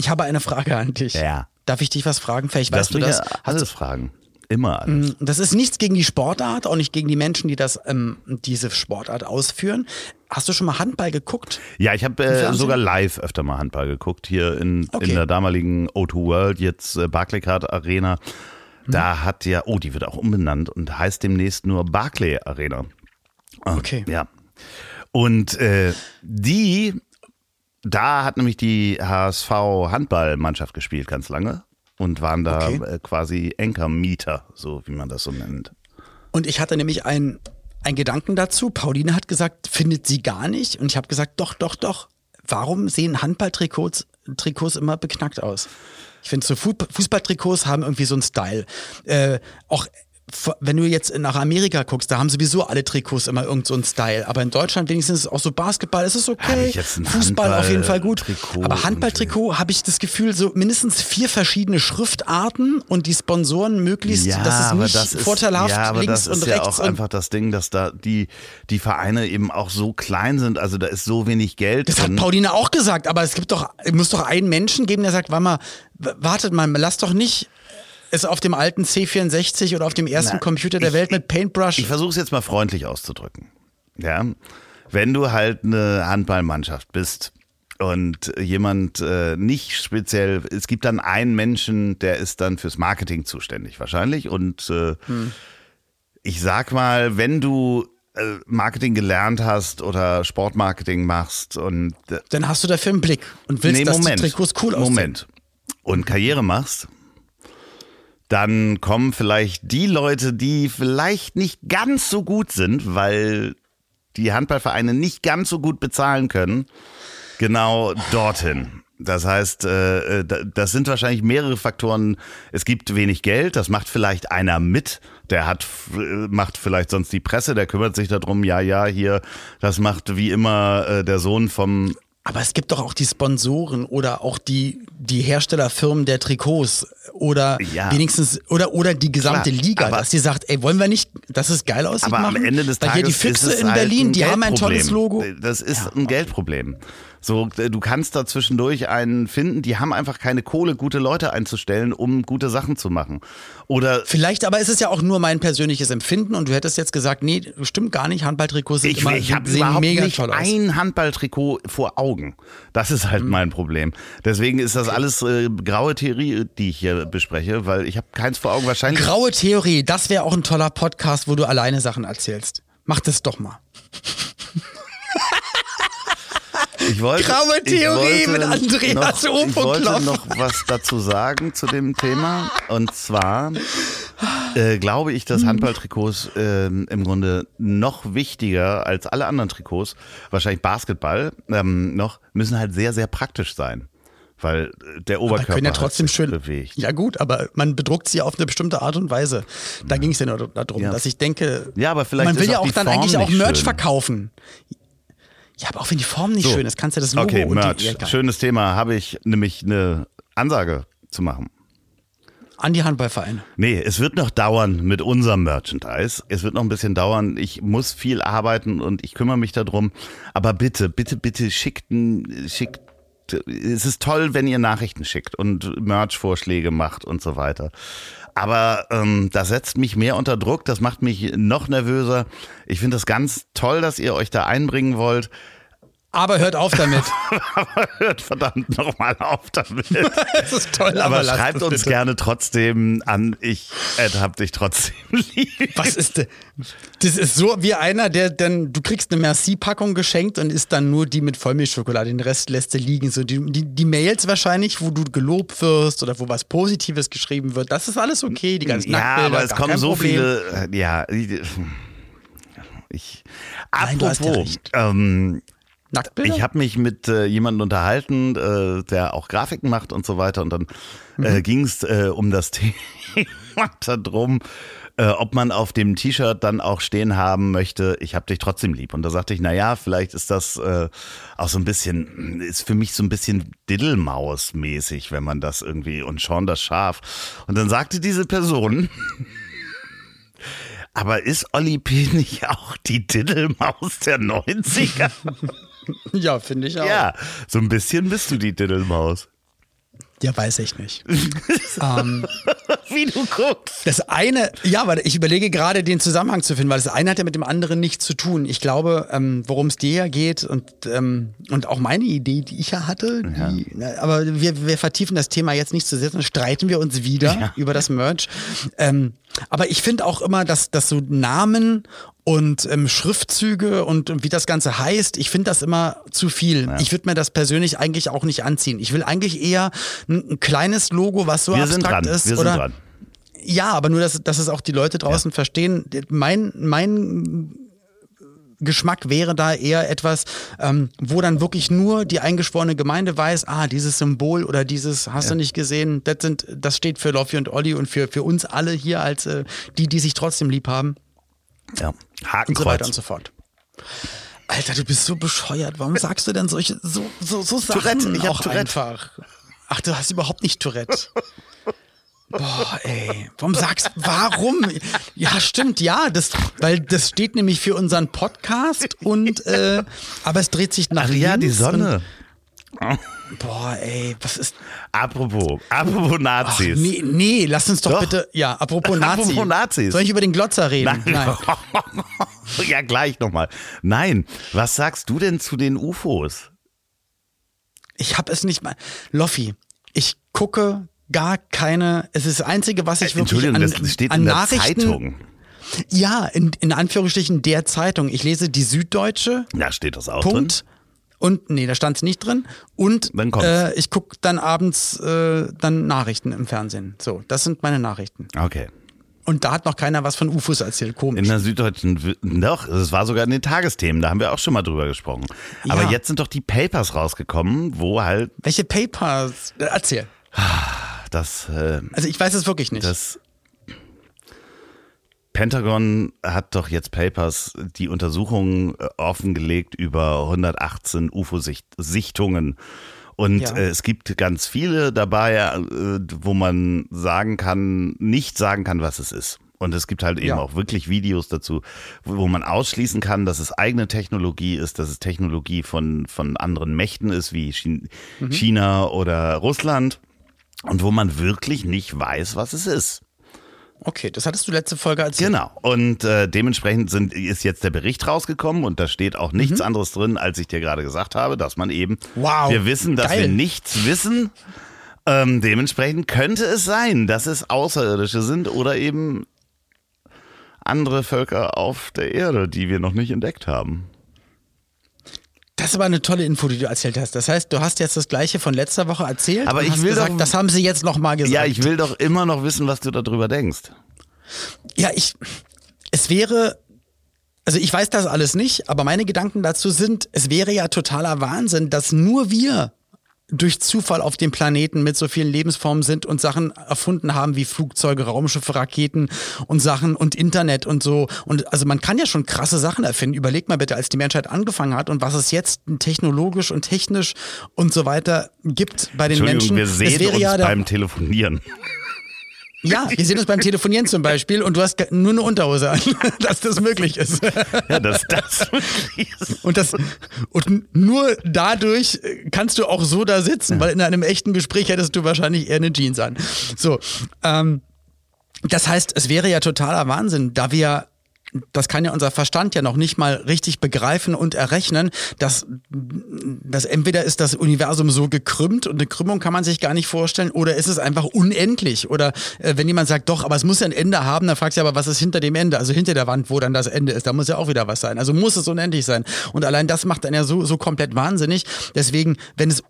Ich habe eine Frage an dich. Ja. Darf ich dich was fragen? Vielleicht weißt du das. ja alles fragen. Immer alles. Das ist nichts gegen die Sportart, auch nicht gegen die Menschen, die das, ähm, diese Sportart ausführen. Hast du schon mal Handball geguckt? Ja, ich habe äh, sogar live öfter mal Handball geguckt, hier in, Okay. in der damaligen O2 World, jetzt äh, Barclaycard Arena. Mhm. Da hat ja, oh, die wird auch umbenannt und heißt demnächst nur Barclay Arena. Okay. Ja. Und äh, die, da hat nämlich die HSV Handballmannschaft gespielt ganz lange und waren da Okay. äh, quasi Enkermieter, so wie man das so nennt. Und ich hatte nämlich einen, Gedanken dazu. Pauline hat gesagt, findet sie gar nicht. Und ich habe gesagt, doch, doch, doch. Warum sehen Handballtrikots Trikots immer beknackt aus? Ich finde, so Fu- Fußballtrikots haben irgendwie so einen Style. Äh, auch wenn du jetzt nach Amerika guckst, da haben sowieso alle Trikots immer irgend so einen Style. Aber in Deutschland wenigstens auch so Basketball, ist es okay. Fußball auf jeden Fall gut. Handballtrikot Aber Handballtrikot habe ich das Gefühl, so mindestens vier verschiedene Schriftarten und die Sponsoren möglichst, dass es nicht vorteilhaft ja, aber links das ist und ja rechts auch und einfach das Ding, dass da die, die Vereine eben auch so klein sind, also da ist so wenig Geld Das hat drin. Pauline auch gesagt, aber es gibt doch, es muss doch einen Menschen geben, der sagt, warte mal, wartet mal, lass doch nicht es auf dem alten C64 oder auf dem ersten Na, Computer der ich- Welt mit Paintbrush. Ich versuche es jetzt mal freundlich auszudrücken. Ja, wenn du halt eine Handballmannschaft bist und jemand äh, nicht speziell, es gibt dann einen Menschen, der ist dann fürs Marketing zuständig wahrscheinlich und äh, ich sag mal, wenn du äh, Marketing gelernt hast oder Sportmarketing machst und äh, Dann hast du dafür einen Blick und willst, dass die Trikots cool aussehen. Moment. Und Karriere machst, dann kommen vielleicht die Leute, die vielleicht nicht ganz so gut sind, weil die Handballvereine nicht ganz so gut bezahlen können, genau dorthin. Das heißt, äh, da- das sind wahrscheinlich mehrere Faktoren. Es gibt wenig Geld, das macht vielleicht einer mit, der hat, äh, macht vielleicht sonst die Presse, der kümmert sich darum, ja, ja, hier, das macht wie immer äh, der Sohn vom Aber es gibt doch auch die Sponsoren oder auch die, die Herstellerfirmen der Trikots oder Ja. wenigstens oder oder die gesamte Klar, Liga, dass die sagt, ey, wollen wir nicht, dass es geil aussieht Aber machen? am Ende des Weil Tages hier die ist Füchse es in halt Berlin, ein die haben ein Geldproblem. tolles Logo. Das ist ein Geldproblem. So, du kannst da zwischendurch einen finden, die haben einfach keine Kohle, gute Leute einzustellen, um gute Sachen zu machen. Oder Vielleicht, aber es ist ja auch nur mein persönliches Empfinden und du hättest jetzt gesagt, nee, stimmt gar nicht, Handballtrikots sind ich, immer, ich habe sehen überhaupt mega nicht toll aus. ein Handballtrikot vor Augen. Das ist halt mein Problem. Deswegen ist das alles äh, graue Theorie, die ich hier bespreche, weil ich habe keins vor Augen. Wahrscheinlich Graue Theorie, das wäre auch ein toller Podcast, wo du alleine Sachen erzählst. Mach das doch mal. Ich wollte, Graue ich Theorie wollte mit Andreas noch, Ich wollte noch was dazu sagen zu dem Thema. Und zwar äh, glaube ich, dass Handballtrikots ähm, im Grunde noch wichtiger als alle anderen Trikots, wahrscheinlich Basketball ähm, noch, müssen halt sehr, sehr praktisch sein. Weil äh, der Aber Oberkörper können ja trotzdem sich schön. bewegt. Ja gut, aber man bedruckt sie auf eine bestimmte Art und Weise. Da ging es ja nur darum, Ja. dass ich denke, Ja, aber vielleicht man will ja auch auch dann Form eigentlich auch Merch schön. verkaufen. Ja, aber auch wenn die Form nicht So. schön ist, kannst du das Logo Okay, Merch. die. Schönes Thema. Habe ich nämlich eine Ansage zu machen. an die Handballvereine. Nee, es wird noch dauern mit unserem Merchandise. Es wird noch ein bisschen dauern. Ich muss viel arbeiten und ich kümmere mich darum. Aber bitte, bitte, bitte schickt, schickt. Es ist toll, wenn ihr Nachrichten schickt und Merch-Vorschläge macht und so weiter. Aber ähm, das setzt mich mehr unter Druck. Das macht mich noch nervöser. Ich finde das ganz toll, dass ihr euch da einbringen wollt. Aber hört auf damit. Aber hört verdammt nochmal auf damit. das ist toll, aber, Aber schreibt uns bitte. gerne trotzdem an. Ich Ed, hab dich trotzdem lieb. Was ist denn? Das ist so wie einer, der dann, du kriegst eine Merci-Packung geschenkt und isst dann nur die mit Vollmilchschokolade. Den Rest lässt du liegen. So die, die, die Mails wahrscheinlich, wo du gelobt wirst oder wo was Positives geschrieben wird, das ist alles okay. Die ganzen Ja, aber es kommen so Problem. viele. äh, Ja, ich. Nein, du hast ja Apropos, recht. ähm, Nacktbilder? Ich habe mich mit äh, jemandem unterhalten, äh, der auch Grafiken macht und so weiter. Und dann äh, ging es äh, um das Thema darum, äh, ob man auf dem T-Shirt dann auch stehen haben möchte, ich hab dich trotzdem lieb. Und da sagte ich, na ja, vielleicht ist das äh, auch so ein bisschen, ist für mich so ein bisschen Diddlemaus-mäßig, wenn man das irgendwie und Sean das Schaf. Und dann sagte diese Person, aber ist Olli P. nicht auch die Diddlemaus der 90er? ja, finde ich auch. ja, so ein bisschen bist du die Diddlemaus. Ja, weiß ich nicht. ähm, Wie du guckst. das eine, ja, weil ich überlege gerade den Zusammenhang zu finden, weil das eine hat ja mit dem anderen nichts zu tun. Ich glaube, ähm, worum es dir ja geht und, ähm, und auch meine Idee, die ich ja hatte, die, na, aber wir, wir vertiefen das Thema jetzt nicht zu sehr, dann streiten wir uns wieder über das Merch. Ähm, aber ich finde auch immer, dass, dass so Namen und ähm, Schriftzüge und, und wie das Ganze heißt, ich finde das immer zu viel. Ich würde mir das persönlich eigentlich auch nicht anziehen. Ich will eigentlich eher ein, ein kleines Logo, was so Wir sind abstrakt ist. Wir sind oder, dran. Ja, aber nur, dass, dass es auch die Leute draußen verstehen. Mein, mein Geschmack wäre da eher etwas, ähm, wo dann wirklich nur die eingeschworene Gemeinde weiß, ah, dieses Symbol oder dieses, hast du nicht gesehen, das, sind, das steht für Loffi und Olli und für, für uns alle hier als äh, die, die sich trotzdem lieb haben Ja. und so weiter Hakenkreuz. und so fort. Alter, du bist so bescheuert. Warum sagst du denn solche so so so Sachen Tourette, ich hab auch Tourette. einfach? Ach, du hast überhaupt nicht Tourette. Boah, ey, warum sagst warum? Ja, stimmt, ja, das, weil das steht nämlich für unseren Podcast und äh, aber es dreht sich nach Ach ja, die Sonne. Boah, ey, was ist? Apropos, apropos Ach, Nazis. nee, nee, lass uns doch, Doch. bitte. Ja, apropos Nazi. Apropos Nazis. Soll ich über den Glotzer reden? Nein. ja, gleich nochmal. Nein, was sagst du denn zu den UFOs? Ich habe es nicht mal. Loffi, ich gucke gar keine. Es ist das Einzige, was ich wirklich Entschuldigung, an, das steht an in der Nachrichten. Zeitung. Ja, in, in Anführungsstrichen der Zeitung. Ich lese die Süddeutsche. Da steht das auch Punkt. Und nee, da stand es nicht drin. Und äh, ich gucke dann abends äh, dann Nachrichten im Fernsehen. So, das sind meine Nachrichten. drin. Okay. Und da hat noch keiner was von UFOs erzählt. Komisch. In der Süddeutschen, doch, es war sogar in den Tagesthemen, da haben wir auch schon mal drüber gesprochen. Aber Ja. jetzt sind doch die Papers rausgekommen, wo halt Welche Papers? Äh, Erzähl. Das, äh, Also ich weiß es wirklich nicht. das Pentagon hat doch jetzt Papers die Untersuchungen äh, offengelegt über 118 UFO-Sichtungen. Und Ja. äh, es gibt ganz viele dabei, äh, wo man sagen kann, nicht sagen kann, was es ist. Und es gibt halt eben Ja. auch wirklich Videos dazu, wo wo man ausschließen kann, dass es eigene Technologie ist, dass es Technologie von, von anderen Mächten ist, wie Chi- Mhm. China oder Russland. Und wo man wirklich nicht weiß, was es ist. okay, das hattest du letzte Folge erzählt. Genau. Und äh, dementsprechend sind, ist jetzt der Bericht rausgekommen und da steht auch nichts anderes drin, als ich dir gerade gesagt habe, dass man eben, Mhm. Wow. wir wissen, dass Geil. wir nichts wissen. Ähm, dementsprechend könnte es sein, dass es Außerirdische sind oder eben andere Völker auf der Erde, die wir noch nicht entdeckt haben. Das ist aber eine tolle Info, die du erzählt hast. Das heißt, du hast jetzt das gleiche von letzter Woche erzählt. Aber ich will gesagt, doch- das haben sie jetzt nochmal gesagt. Ja, ich will doch immer noch wissen, was du darüber denkst. Ja, ich. Es wäre. Also ich weiß das alles nicht, aber meine Gedanken dazu sind, es wäre ja totaler Wahnsinn, dass nur wir durch Zufall auf dem Planeten mit so vielen Lebensformen sind und Sachen erfunden haben wie Flugzeuge, Raumschiffe, Raketen und Sachen und Internet und so. Und also man kann ja schon krasse Sachen erfinden. Überleg mal bitte, als die Menschheit angefangen hat und was es jetzt technologisch und technisch und so weiter gibt bei den Menschen. wir Es sehen wäre uns ja beim Telefonieren. Ja, wir sehen uns beim Telefonieren zum Beispiel und du hast nur eine Unterhose an, dass das möglich ist. Ja, dass das wirklich ist. Und das und nur dadurch kannst du auch so da sitzen, weil in einem echten Gespräch hättest du wahrscheinlich eher eine Jeans an. So, ähm, das heißt, es wäre ja totaler Wahnsinn, da wir das kann ja unser Verstand ja noch nicht mal richtig begreifen und errechnen, dass, dass entweder ist das Universum so gekrümmt und eine Krümmung kann man sich gar nicht vorstellen oder ist es einfach unendlich oder äh, wenn jemand sagt, doch, aber es muss ja ein Ende haben, dann fragst du aber, was ist hinter dem Ende, also hinter der Wand, wo dann das Ende ist, da muss ja auch wieder was sein, also muss es unendlich sein. Und allein das macht dann ja so, so komplett wahnsinnig, deswegen, wenn es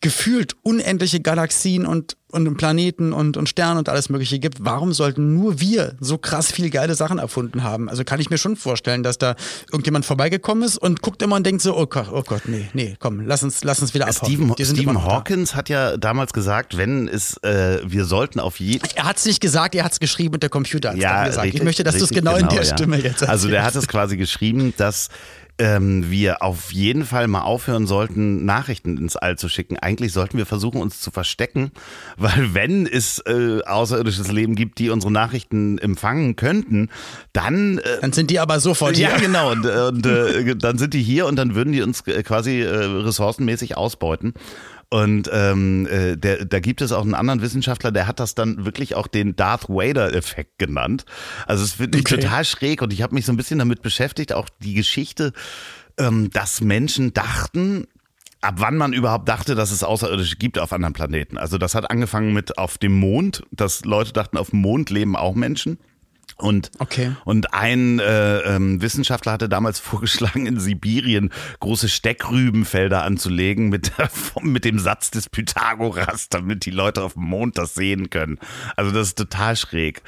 gefühlt unendliche Galaxien und, und Planeten und, und Sterne und alles Mögliche gibt, warum sollten nur wir so krass viel geile Sachen erfunden haben? Also kann ich mir schon vorstellen, dass da irgendjemand vorbeigekommen ist und guckt immer und denkt so, oh Gott, oh Gott, nee, nee, komm, lass uns, lass uns wieder abhauen. Stephen, Stephen. Hawkins hat ja damals gesagt, wenn es, äh, wir sollten auf jeden Er hat es nicht gesagt, er hat es geschrieben und der Computer hat es ja, gesagt. richtig, ich möchte, dass du es richtig, genau, in der ja. Stimme jetzt Also der hat erzählst. es quasi geschrieben, dass ähm, wir auf jeden Fall mal aufhören sollten, Nachrichten ins All zu schicken. Eigentlich sollten wir versuchen, uns zu verstecken, weil wenn es äh, außerirdisches Leben gibt, die unsere Nachrichten empfangen könnten, dann äh, Dann sind die aber sofort ja, hier. genau. Und, und äh, dann sind die hier und dann würden die uns äh, quasi äh, ressourcenmäßig ausbeuten. Und ähm, äh, der, da gibt es auch einen anderen Wissenschaftler, der hat das dann wirklich auch den Darth Vader-Effekt genannt. Also es finde ich Okay. total schräg und ich habe mich so ein bisschen damit beschäftigt, auch die Geschichte, ähm, dass Menschen dachten, ab wann man überhaupt dachte, dass es Außerirdische gibt auf anderen Planeten. Also das hat angefangen mit auf dem Mond, dass Leute dachten, auf dem Mond leben auch Menschen. Und, Okay. und ein äh, ähm, Wissenschaftler hatte damals vorgeschlagen, in Sibirien große Steckrübenfelder anzulegen mit, der, mit dem Satz des Pythagoras, damit die Leute auf dem Mond das sehen können. Also das ist total schräg.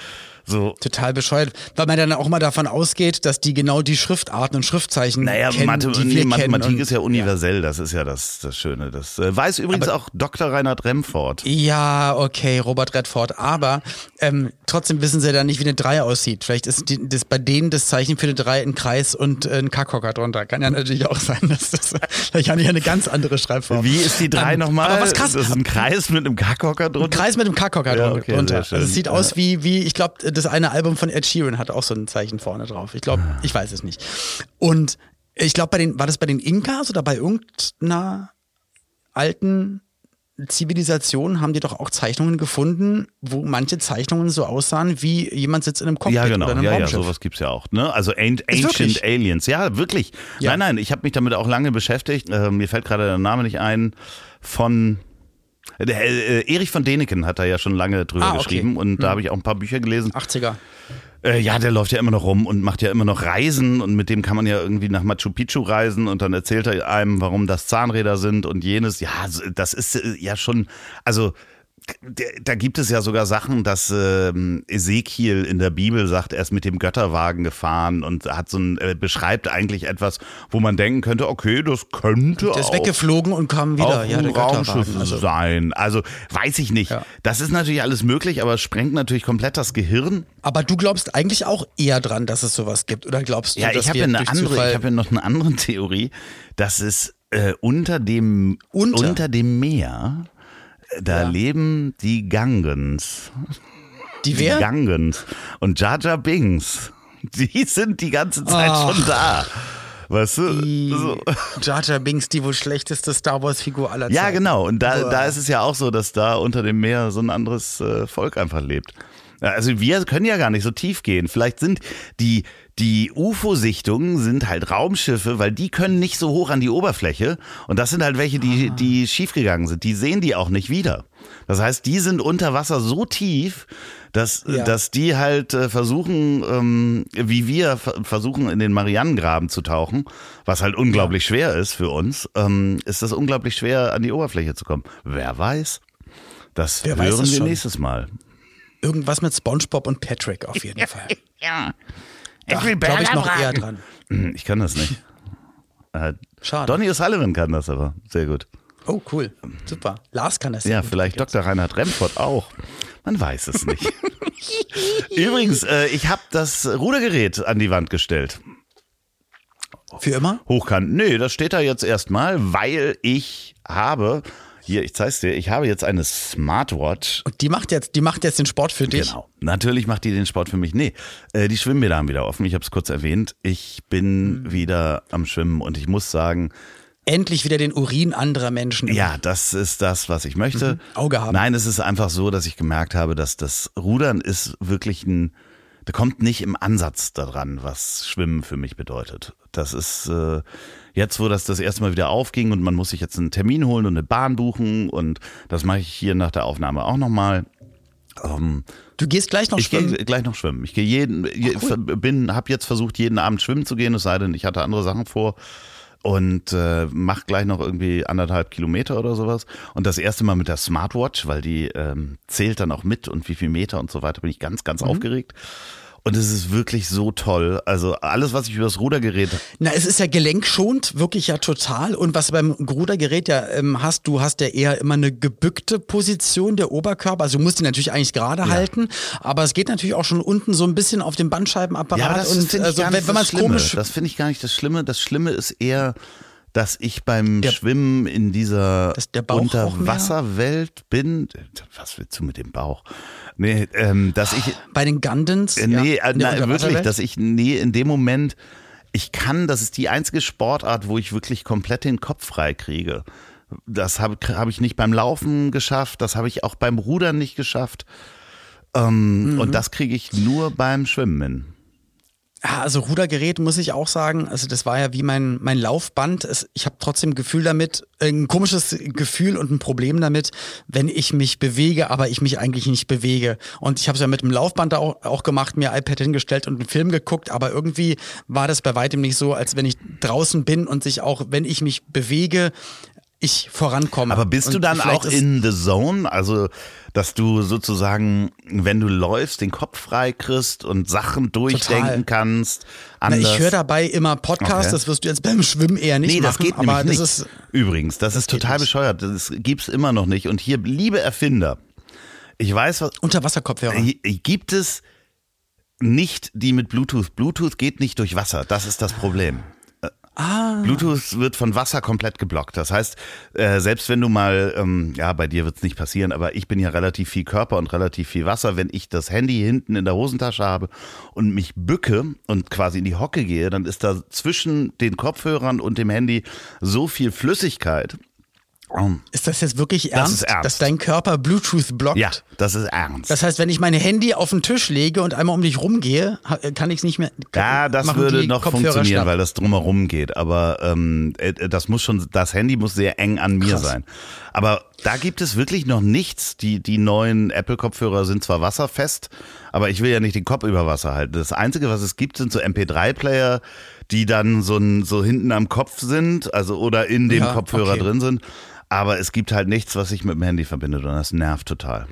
So, Total bescheuert, weil man dann auch mal davon ausgeht, dass die genau die Schriftarten und Schriftzeichen naja, kennen, Mathe, die nee, wir Mathematik kennen. ist ja universell, das ist ja das, das Schöne. Das äh, weiß übrigens auch Dr. Reinhard Remford. Ja, okay, Robert Redford. Aber ähm, trotzdem wissen sie dann nicht, wie eine 3 aussieht. Vielleicht ist die, das bei denen das Zeichen für eine 3 ein Kreis und äh, ein Kackhocker drunter. Kann ja natürlich auch sein, dass das vielleicht habe ich eine ganz andere Schreibform. Wie ist die drei Ähm, nochmal? Aber was krass. Das ist ein Kreis mit einem Kackhocker Ein drunter. Kreis mit einem Kackhocker Ja, drunter. okay, drunter. Also es sieht aus wie, wie ich glaube, das eine Album von Ed Sheeran hat auch so ein Zeichen vorne drauf. Ich glaube, ich weiß es nicht. Und ich glaube, bei den, war das bei den Inkas oder bei irgendeiner alten Zivilisation haben die doch auch Zeichnungen gefunden, wo manche Zeichnungen so aussahen, wie jemand sitzt in einem Cockpit Ja, genau. oder in einem Ja, ja, sowas gibt's ja auch. Ne? Also An- Ancient? Aliens. Ja, wirklich. Ja. Nein, nein, ich habe mich damit auch lange beschäftigt. Äh, mir fällt gerade der Name nicht ein. Von Erich von Deneken hat da ja schon lange drüber Ah, okay. geschrieben und da habe ich auch ein paar Bücher gelesen. 80er. Äh, ja, der läuft ja immer noch rum und macht ja immer noch Reisen und mit dem kann man ja irgendwie nach Machu Picchu reisen und dann erzählt er einem, warum das Zahnräder sind und jenes. Ja, das ist äh, ja schon, also da gibt es ja sogar Sachen, dass ähm, Ezekiel in der Bibel sagt, er ist mit dem Götterwagen gefahren und hat so ein, äh, beschreibt eigentlich etwas, wo man denken könnte, okay, das könnte Der ist auch weggeflogen und kam wieder. auch ja, der Raumschiff. Also, sein. Also weiß ich nicht. Ja. Das ist natürlich alles möglich, aber es sprengt natürlich komplett das Gehirn. aber du glaubst eigentlich auch eher dran, dass es sowas gibt. Oder glaubst du, Ja, ich habe ja eine andere, Zufall ich habe ja noch eine andere Theorie, dass es äh, unter dem Unter? unter dem Meer da Ja. leben die Gangens. die Die wer? Gangens und Jar Binks. Die sind die ganze Zeit Ach. schon da. Weißt du? Die So. Jar Jar Binks, die wohl schlechteste Star Wars Figur aller Zeiten. Ja, genau. Und da, da ist es ja auch so, dass da unter dem Meer so ein anderes äh, Volk einfach lebt. Ja, Also wir können ja gar nicht so tief gehen. Vielleicht sind die, die UFO-Sichtungen sind halt Raumschiffe, weil die können nicht so hoch an die Oberfläche. Und das sind halt welche, die, die schiefgegangen sind. Die sehen die auch nicht wieder. Das heißt, die sind unter Wasser so tief, dass, Ja. dass die halt äh, versuchen, ähm, wie wir ver- versuchen, in den Marianengraben zu tauchen, was halt unglaublich schwer ist für uns, ähm, ist das unglaublich schwer, an die Oberfläche zu kommen. Wer weiß? Das Wer weiß hören es wir schon. nächstes Mal. Irgendwas mit SpongeBob und Patrick auf jeden Fall. Ja. Da glaube ich noch eher dran. Hm, Ich kann das nicht. Äh, Schade. Donny O'Sullivan kann das aber. Sehr gut. Oh, cool. Super. Lars kann das Ja, vielleicht Dr. Reinhard Remford auch. Man weiß es nicht. Übrigens, äh, ich habe das Rudergerät an die Wand gestellt. Für immer? Hochkant. Nö, das steht da jetzt erstmal, weil ich habe, hier, ich zeig's dir, ich habe jetzt eine Smartwatch. Und die macht jetzt, die macht jetzt den Sport für dich. Genau. Natürlich macht die den Sport für mich. Nee, äh, die Schwimmbäder haben wieder offen. Ich habe es kurz erwähnt. Ich bin Hm. wieder am Schwimmen und ich muss sagen, Endlich wieder den Urin anderer Menschen. ja, das ist das, was ich möchte. Mhm. Auge haben. Nein, es ist einfach so, dass ich gemerkt habe, dass das Rudern ist wirklich ein, da kommt nicht im Ansatz daran, was Schwimmen für mich bedeutet. Das ist äh, jetzt, wo das das erste Mal wieder aufging und man muss sich jetzt einen Termin holen und eine Bahn buchen und das mache ich hier nach der Aufnahme auch nochmal. Ähm, Du gehst gleich noch ich schwimmen. gehe gleich noch schwimmen. Ich gehe jeden, je, bin, habe jetzt versucht, jeden Abend schwimmen zu gehen, es sei denn, ich hatte andere Sachen vor. Und äh, mach gleich noch irgendwie anderthalb Kilometer oder sowas. Und das erste Mal mit der Smartwatch, weil die ähm, zählt dann auch mit und wie viel Meter und so weiter, bin ich ganz, ganz mhm. aufgeregt. Und es ist wirklich so toll. Also alles, was ich über das Rudergerät. Na, es ist ja gelenkschonend, wirklich ja total. Und was du beim Rudergerät ja ähm, hast, du hast ja eher immer eine gebückte Position der Oberkörper. Also du musst ihn natürlich eigentlich gerade ja. halten, aber es geht natürlich auch schon unten so ein bisschen auf dem Bandscheibenapparat. Ja, das und also, wenn, wenn man es komisch. Das finde ich gar nicht das Schlimme. Das Schlimme ist eher dass ich beim der, Schwimmen in dieser Unterwasserwelt bin. Was willst du mit dem Bauch? Nee, ähm, dass ich. Bei den Gundens? Äh, nee, ja, äh, na, wirklich, dass ich, nee, in dem Moment, ich kann, das ist die einzige Sportart, wo ich wirklich komplett den Kopf frei kriege. Das habe hab ich nicht beim Laufen geschafft, das habe ich auch beim Rudern nicht geschafft. Ähm, mhm. Und das kriege ich nur beim Schwimmen hin. Also Rudergerät muss ich auch sagen, also das war ja wie mein, mein Laufband. Es, ich habe trotzdem ein Gefühl damit, ein komisches Gefühl und ein Problem damit, wenn ich mich bewege, aber ich mich eigentlich nicht bewege. Und ich habe es ja mit dem Laufband auch, auch gemacht, mir iPad hingestellt und einen Film geguckt, aber irgendwie war das bei weitem nicht so, als wenn ich draußen bin und sich auch, wenn ich mich bewege, ich vorankomme. Aber bist du dann auch in the zone? Also, dass du sozusagen, wenn du läufst, den Kopf frei kriegst und Sachen durchdenken total. kannst. Na, ich höre dabei immer Podcasts, okay. das wirst du jetzt beim Schwimmen eher nicht nee, das machen. Geht aber das nicht. ist übrigens, das, das ist total bescheuert. Das gibt's immer noch nicht. Und hier, liebe Erfinder, ich weiß was. Unterwasserkopfhörer. Gibt es nicht die mit Bluetooth? Bluetooth geht nicht durch Wasser. Das ist das Problem. Ah. Bluetooth wird von Wasser komplett geblockt. Das heißt, äh, selbst wenn du mal, ähm, ja, bei dir wird es nicht passieren, aber ich bin ja relativ viel Körper und relativ viel Wasser. Wenn ich das Handy hinten in der Hosentasche habe und mich bücke und quasi in die Hocke gehe, dann ist da zwischen den Kopfhörern und dem Handy so viel Flüssigkeit, ist das jetzt wirklich ernst, das ernst, dass dein Körper Bluetooth blockt? Ja, das ist ernst. Das heißt, wenn ich mein Handy auf den Tisch lege und einmal um dich rumgehe, kann ich es nicht mehr. Ja, das würde noch funktionieren, schnapp. weil das drumherum geht. Aber ähm, äh, das muss schon, das Handy muss sehr eng an mir Krass. sein. Aber da gibt es wirklich noch nichts. Die, die neuen Apple-Kopfhörer sind zwar wasserfest, aber ich will ja nicht den Kopf über Wasser halten. Das Einzige, was es gibt, sind so MP3-Player, die dann so, so hinten am Kopf sind, also oder in dem ja, Kopfhörer okay. drin sind. Aber es gibt halt nichts, was sich mit dem Handy verbindet und das nervt total.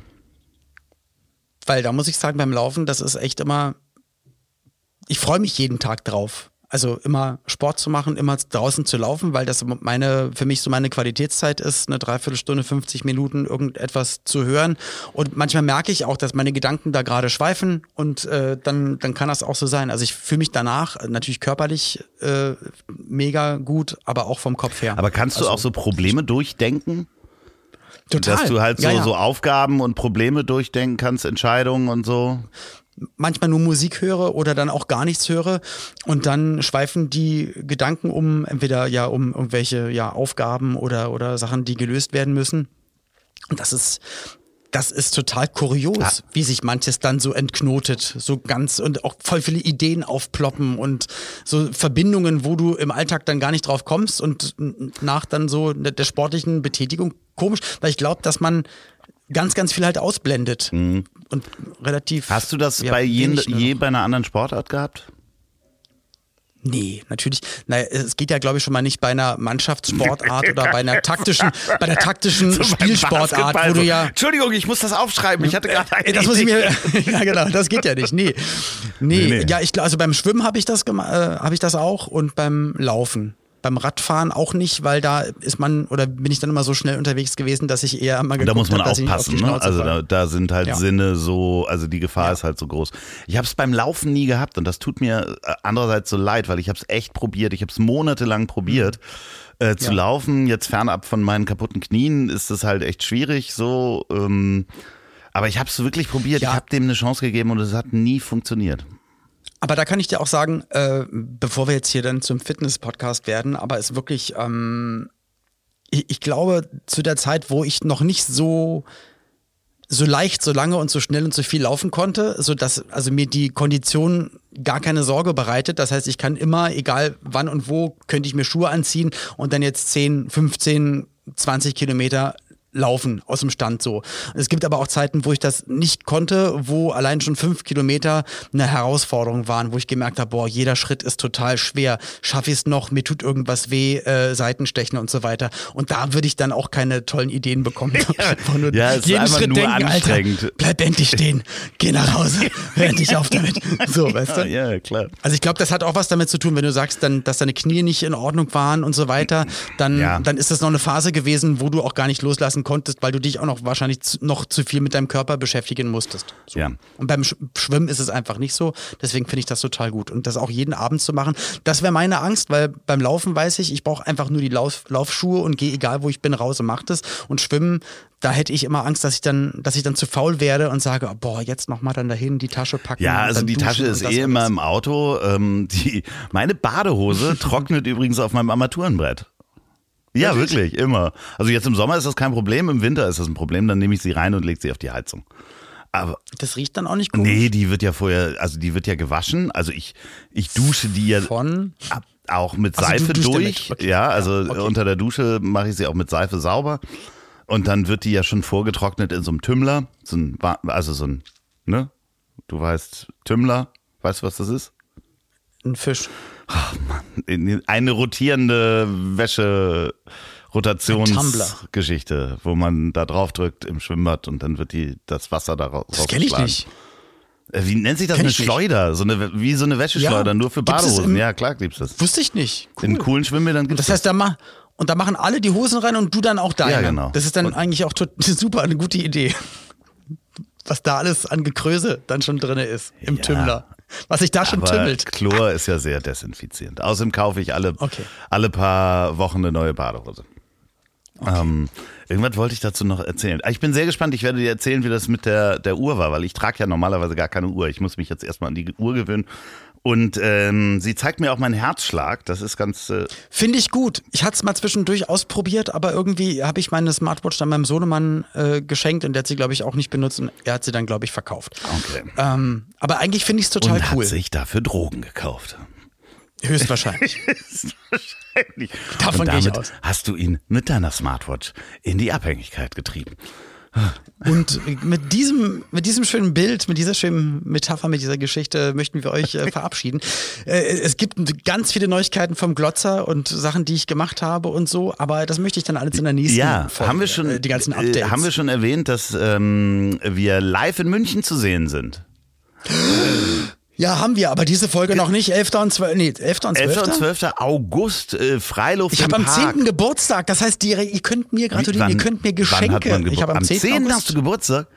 Weil da muss ich sagen, beim Laufen, das ist echt immer, ich freue mich jeden Tag drauf. Also immer Sport zu machen, immer draußen zu laufen, weil das meine, für mich so meine Qualitätszeit ist, eine Dreiviertelstunde, 50 Minuten irgendetwas zu hören. Und manchmal merke ich auch, dass meine Gedanken da gerade schweifen und äh, dann, dann kann das auch so sein. Also ich fühle mich danach natürlich körperlich äh, mega gut, aber auch vom Kopf her. Aber kannst du also, auch so Probleme durchdenken? Total. Dass du halt so, ja, ja. so Aufgaben und Probleme durchdenken kannst, Entscheidungen und so manchmal nur Musik höre oder dann auch gar nichts höre und dann schweifen die Gedanken um entweder ja um irgendwelche ja Aufgaben oder oder Sachen, die gelöst werden müssen. Und das ist das ist total kurios, ja. wie sich manches dann so entknotet, so ganz und auch voll viele Ideen aufploppen und so Verbindungen, wo du im Alltag dann gar nicht drauf kommst und nach dann so der sportlichen Betätigung komisch, weil ich glaube, dass man ganz, ganz viel halt ausblendet. Mhm. Und relativ. Hast du das ja, bei je, je bei einer anderen Sportart gehabt? Nee, natürlich. Naja, es geht ja, glaube ich, schon mal nicht bei einer Mannschaftssportart oder bei einer taktischen, bei der taktischen so Spielsportart, wo du ja. Entschuldigung, ich muss das aufschreiben. Ich hatte gerade eine Das muss ich mir. ja, genau, das geht ja nicht. Nee. Nee, nee, nee. ja, ich also beim Schwimmen habe ich das äh, habe ich das auch und beim Laufen beim Radfahren auch nicht, weil da ist man oder bin ich dann immer so schnell unterwegs gewesen, dass ich eher immer Da muss man hab, aufpassen, ne? Also da, da, sind halt ja. Sinne so, also die Gefahr ja. ist halt so groß. Ich habe es beim Laufen nie gehabt und das tut mir äh, andererseits so leid, weil ich habe es echt probiert. Ich habe es monatelang probiert. Mhm. Äh, zu ja. laufen, jetzt fernab von meinen kaputten Knien, ist es halt echt schwierig so. Ähm, aber ich habe es wirklich probiert, ich habe dem eine Chance gegeben und es hat nie funktioniert. Aber da kann ich dir auch sagen, äh, bevor wir jetzt hier dann zum Fitness-Podcast werden, aber es wirklich, ähm, ich, ich, glaube, zu der Zeit, wo ich noch nicht so so leicht, so lange und so schnell und so viel laufen konnte, so dass also mir die Kondition gar keine Sorge bereitet. Das heißt, ich kann immer, egal wann und wo, könnte ich mir Schuhe anziehen und dann jetzt 10, 15, 20 Kilometer laufen aus dem Stand so. Es gibt aber auch Zeiten, wo ich das nicht konnte, wo allein schon fünf Kilometer eine Herausforderung waren, wo ich gemerkt habe, boah, jeder Schritt ist total schwer. Schaffe ich es noch, mir tut irgendwas weh, äh, Seitenstechen und so weiter. Und da würde ich dann auch keine tollen Ideen bekommen. nur Ja, es ist jeden einfach Schritt nur denken, Alter, anstrengend. bleib endlich stehen, geh nach Hause, hör endlich auf damit. So, weißt du? Ja, klar. Also ich glaube, das hat auch was damit zu tun, wenn du sagst, dann, dass deine Knie nicht in Ordnung waren und so weiter, dann, Ja. dann ist das noch eine Phase gewesen, wo du auch gar nicht loslassen konntest, weil du dich auch noch wahrscheinlich zu, noch zu viel mit deinem Körper beschäftigen musstest. So. Ja. Und beim Sch Schwimmen ist es einfach nicht so. Deswegen finde ich das total gut. Und das auch jeden Abend zu machen, das wäre meine Angst, weil beim Laufen weiß ich, ich brauche einfach nur die Lauf Laufschuhe und gehe egal wo ich bin raus und mach das. Und Schwimmen, da hätte ich immer Angst, dass ich dann, dass ich dann zu faul werde und sage, boah, jetzt nochmal dann dahin die Tasche packen. Ja, also die Tasche ist eh immer im Auto. Ähm, die, meine Badehose trocknet übrigens auf meinem Armaturenbrett. Ja, wirklich, immer. Also jetzt im Sommer ist das kein Problem, im Winter ist das ein Problem, dann nehme ich sie rein und lege sie auf die Heizung. Aber Das riecht dann auch nicht gut. nee, die wird ja vorher, also die wird ja gewaschen. Also ich, ich dusche die ja Von. ab- auch mit Ach so, du Seife duschst durch. Okay. Ja, also Ja, okay. unter der Dusche mache ich sie auch mit Seife sauber. Und dann wird die ja schon vorgetrocknet in so einem Tümmler. So ein, also so ein, ne? Du weißt, Tümmler, weißt du, was das ist? Ein Fisch. In- Eine rotierende Wäsche. Rotationsgeschichte, wo man da drauf drückt im Schwimmbad und dann wird die das Wasser daraus Das kenne ich nicht. Äh, Wie nennt sich das? Kenn Eine nicht. Schleuder, so eine wie so eine Wäscheschleuder, Ja. nur für Gibt's es Badehosen. im- Ja, klar gibt's das. Wusste ich nicht. Cool. In coolen Schwimmbädern gibt's Das heißt, da ma und da machen alle die Hosen rein und du dann auch deine. Ja, genau. Das ist dann Und- eigentlich auch super eine gute Idee. Was da alles an Gekröse dann schon drin ist im Ja. Tümmler. Was sich da schon Aber tümmelt. Chlor ist ja sehr desinfizierend. Außerdem kaufe ich alle, Okay. alle paar Wochen eine neue Badehose. Ähm, irgendwas wollte ich dazu noch erzählen. Ah, Ich bin sehr gespannt. Ich werde dir erzählen, wie das mit der, der Uhr war, weil ich trage ja normalerweise gar keine Uhr. Ich muss mich jetzt erstmal an die Uhr gewöhnen. Und ähm, sie zeigt mir auch meinen Herzschlag. Das ist ganz. Äh, Finde ich gut. Ich hatte es mal zwischendurch ausprobiert, aber irgendwie habe ich meine Smartwatch dann meinem Sohnemann äh, geschenkt und der hat sie, glaube ich, auch nicht benutzt und er hat sie dann, glaube ich, verkauft. okay. Ähm, aber eigentlich finde ich es total und cool. hat sich dafür Drogen gekauft. Höchstwahrscheinlich. Wahrscheinlich. Davon und gehe ich damit aus. hast du ihn mit deiner Smartwatch in die Abhängigkeit getrieben. Und mit diesem, mit diesem schönen Bild, mit dieser schönen Metapher, mit dieser Geschichte möchten wir euch äh, verabschieden. Äh, es gibt ganz viele Neuigkeiten vom Glotzer und Sachen, die ich gemacht habe und so, aber das möchte ich dann alles in der nächsten Ja, Folge. haben wir schon, äh, die ganzen äh, Updates. haben wir schon erwähnt, dass ähm, wir live in München zu sehen sind. ja, haben wir, aber diese Folge noch nicht. 11. und 12. Nee, 11. und 12. 11. und 12. August, äh, Freiluft Ich habe am Park. 10. Geburtstag, das heißt, die, ihr könnt mir gratulieren, ihr könnt mir Geschenke. ich habe am am 10. 10. August. hast du Geburtstag?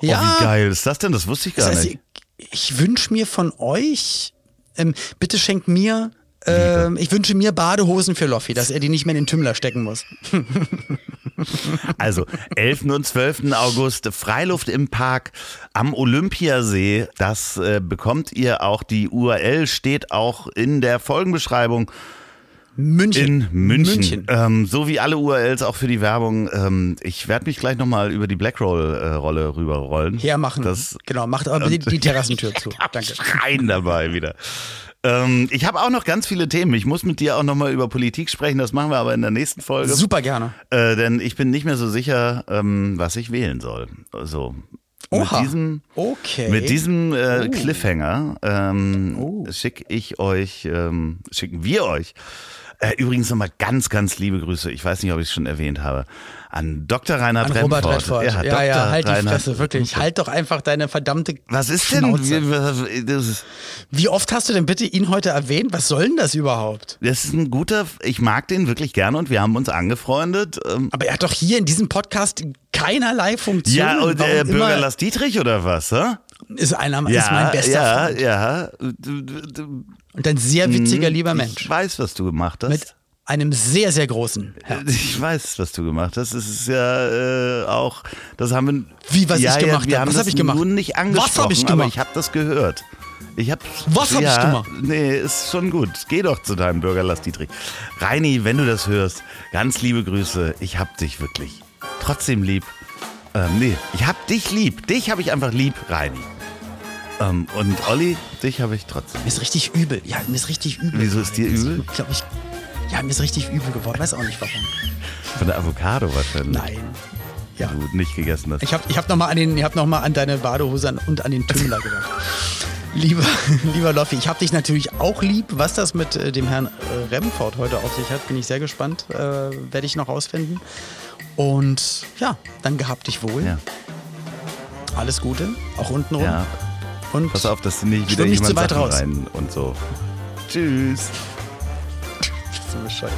Ja. Oh, wie geil ist das denn? Das wusste ich gar Das heißt, nicht. ich, ich wünsche mir von euch, ähm, bitte schenkt mir, ähm, ich wünsche mir Badehosen für Loffi, dass er die nicht mehr in den Tümmler stecken muss. Also 11. und 12. August Freiluft im Park am Olympiasee. Das äh, bekommt ihr auch. Die URL steht auch in der Folgenbeschreibung. München. In München. München. Ähm, so wie alle URLs auch für die Werbung. Ähm, ich werde mich gleich nochmal über die Blackroll-Rolle rüberrollen. Hermachen. Das genau, macht aber die, die Terrassentür zu. Danke. Schreien dabei wieder. Ähm, ich habe auch noch ganz viele Themen. Ich muss mit dir auch nochmal über Politik sprechen. Das machen wir aber in der nächsten Folge. Super gerne. Äh, denn ich bin nicht mehr so sicher, ähm, was ich wählen soll. Also Oha. mit diesem, Okay. mit diesem äh, Oh. Cliffhanger ähm, Oh. schicke ich euch, ähm, schicken wir euch. Äh, übrigens nochmal ganz, ganz liebe Grüße. Ich weiß nicht, ob ich es schon erwähnt habe. An Dr. Reinhard An Remford. Robert Redford. Ja, Dr. ja, halt die Reinhard- Fresse, wirklich. Halt doch einfach deine verdammte. Was ist denn? Schnauze. ist, Wie oft hast du denn bitte ihn heute erwähnt? Was soll denn das überhaupt? das ist ein guter, ich mag den wirklich gerne und wir haben uns angefreundet. Ähm, Aber er hat doch hier in diesem Podcast keinerlei Funktion. ja, und Warum äh, Bürger Lars Dietrich oder was? Hä? ist einer Ja, ist mein bester ja, Freund. ja. Du, Und ein sehr witziger, lieber ich Mensch. weiß, was du gemacht hast. Mit einem sehr, sehr großen Herz. Ich weiß, was du gemacht hast. Es ist ja äh, auch, das haben wir. Wie, was ja, ich gemacht ja, wir hab? haben Was das hab ich gemacht? Nur nicht Was angesprochen, hab ich aber gemacht? ich habe das gehört. Ich hab, Was hab ich ja, gemacht? Nee, ist schon gut. Geh doch zu deinem Bürger Lars Dietrich. Reini, wenn du das hörst, ganz liebe Grüße. Ich hab dich wirklich trotzdem lieb. Ähm, nee, ich hab dich lieb. Dich habe ich einfach lieb, Reini. Ähm, und Olli, dich habe ich trotzdem. Mir ist richtig übel. Ja, mir ist richtig übel. Wieso ist dir übel? Ich glaube, ich. Ja, mir ist richtig übel geworden. Weiß auch nicht warum. Von der Avocado wahrscheinlich. Nein. Ja. du nicht gegessen hast. Ich habe ich hab nochmal an, den- ich hab noch mal an deine Badehose und an den Tümmler gedacht. Lieber, lieber Loffi, ich habe dich natürlich auch lieb. Was das mit äh, dem Herrn äh, Remford heute auf sich hat, bin ich sehr gespannt. Äh, Werde ich noch rausfinden. Und ja, dann gehabt dich wohl. ja. Alles Gute, auch untenrum. ja. Und Pass auf, dass du nicht wieder nicht jemand zu weit Sachen raus. rein und so. Tschüss. So bescheuert.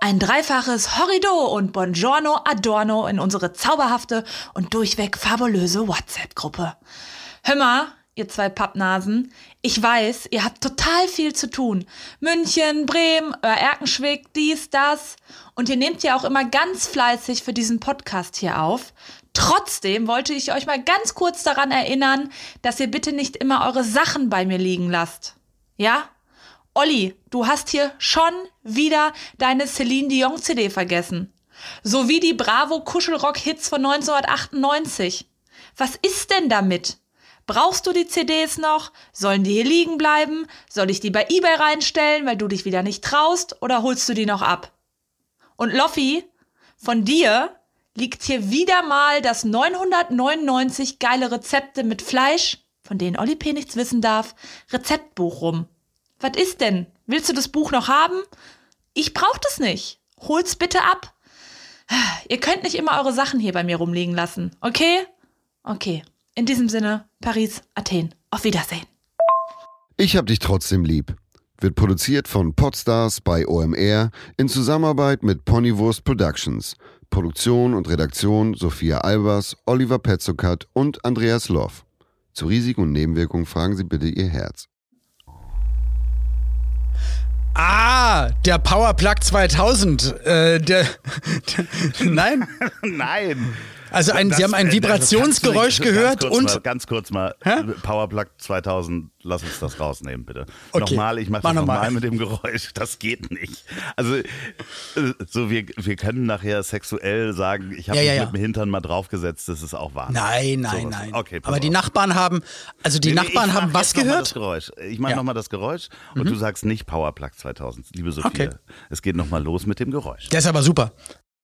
Ein dreifaches Horrido und Buongiorno Adorno in unsere zauberhafte und durchweg fabulöse WhatsApp-Gruppe. Hör mal, ihr zwei Pappnasen, ich weiß, ihr habt total viel zu tun. München, Bremen, Erkenschwick, dies, das. Und ihr nehmt ja auch immer ganz fleißig für diesen Podcast hier auf. Trotzdem wollte ich euch mal ganz kurz daran erinnern, dass ihr bitte nicht immer eure Sachen bei mir liegen lasst. Ja? Olli, du hast hier schon wieder deine Celine Dion CD vergessen. Sowie die Bravo Kuschelrock Hits von 1998. Was ist denn damit? Brauchst du die CDs noch? Sollen die hier liegen bleiben? Soll ich die bei eBay reinstellen, weil du dich wieder nicht traust? Oder holst du die noch ab? Und Loffi, von dir liegt hier wieder mal das 999 geile Rezepte mit Fleisch, von denen Olli P. nichts wissen darf, Rezeptbuch rum. Was ist denn? Willst du das Buch noch haben? Ich brauch das nicht. Hol's bitte ab. Ihr könnt nicht immer eure Sachen hier bei mir rumliegen lassen, okay? Okay. In diesem Sinne, Paris, Athen. Auf Wiedersehen. Ich hab dich trotzdem lieb. Wird produziert von Podstars bei OMR in Zusammenarbeit mit Ponywurst Productions. Produktion und Redaktion Sophia Albers, Oliver Petzokat und Andreas Loff. Zu Risiken und Nebenwirkungen fragen Sie bitte Ihr Herz. Ah, der Powerplug 2000. Äh, der, der, nein, Nein. Also ein, Sie haben ein Vibrationsgeräusch nicht- gehört ganz und Mal, ganz kurz mal, Hä? Powerplug 2000, lass uns das rausnehmen, bitte. Okay. Nochmal, ich mache Mach das noch mal. nochmal mit dem Geräusch. Das geht nicht. Also, äh, so wir, wir können nachher sexuell sagen, ich habe Ja, mich ja, ja. mit dem Hintern mal draufgesetzt, das ist auch wahr. Nein, nein, Sowas. nein. Okay, Aber die auf. Nachbarn haben, also die Nee, Nachbarn haben was mal Das gehört? Geräusch. Ich mache Ja. Mhm. nochmal das Geräusch und du sagst nicht Powerplug 2000, liebe Sophia. Okay. Es geht nochmal los mit dem Geräusch. Der ist aber super.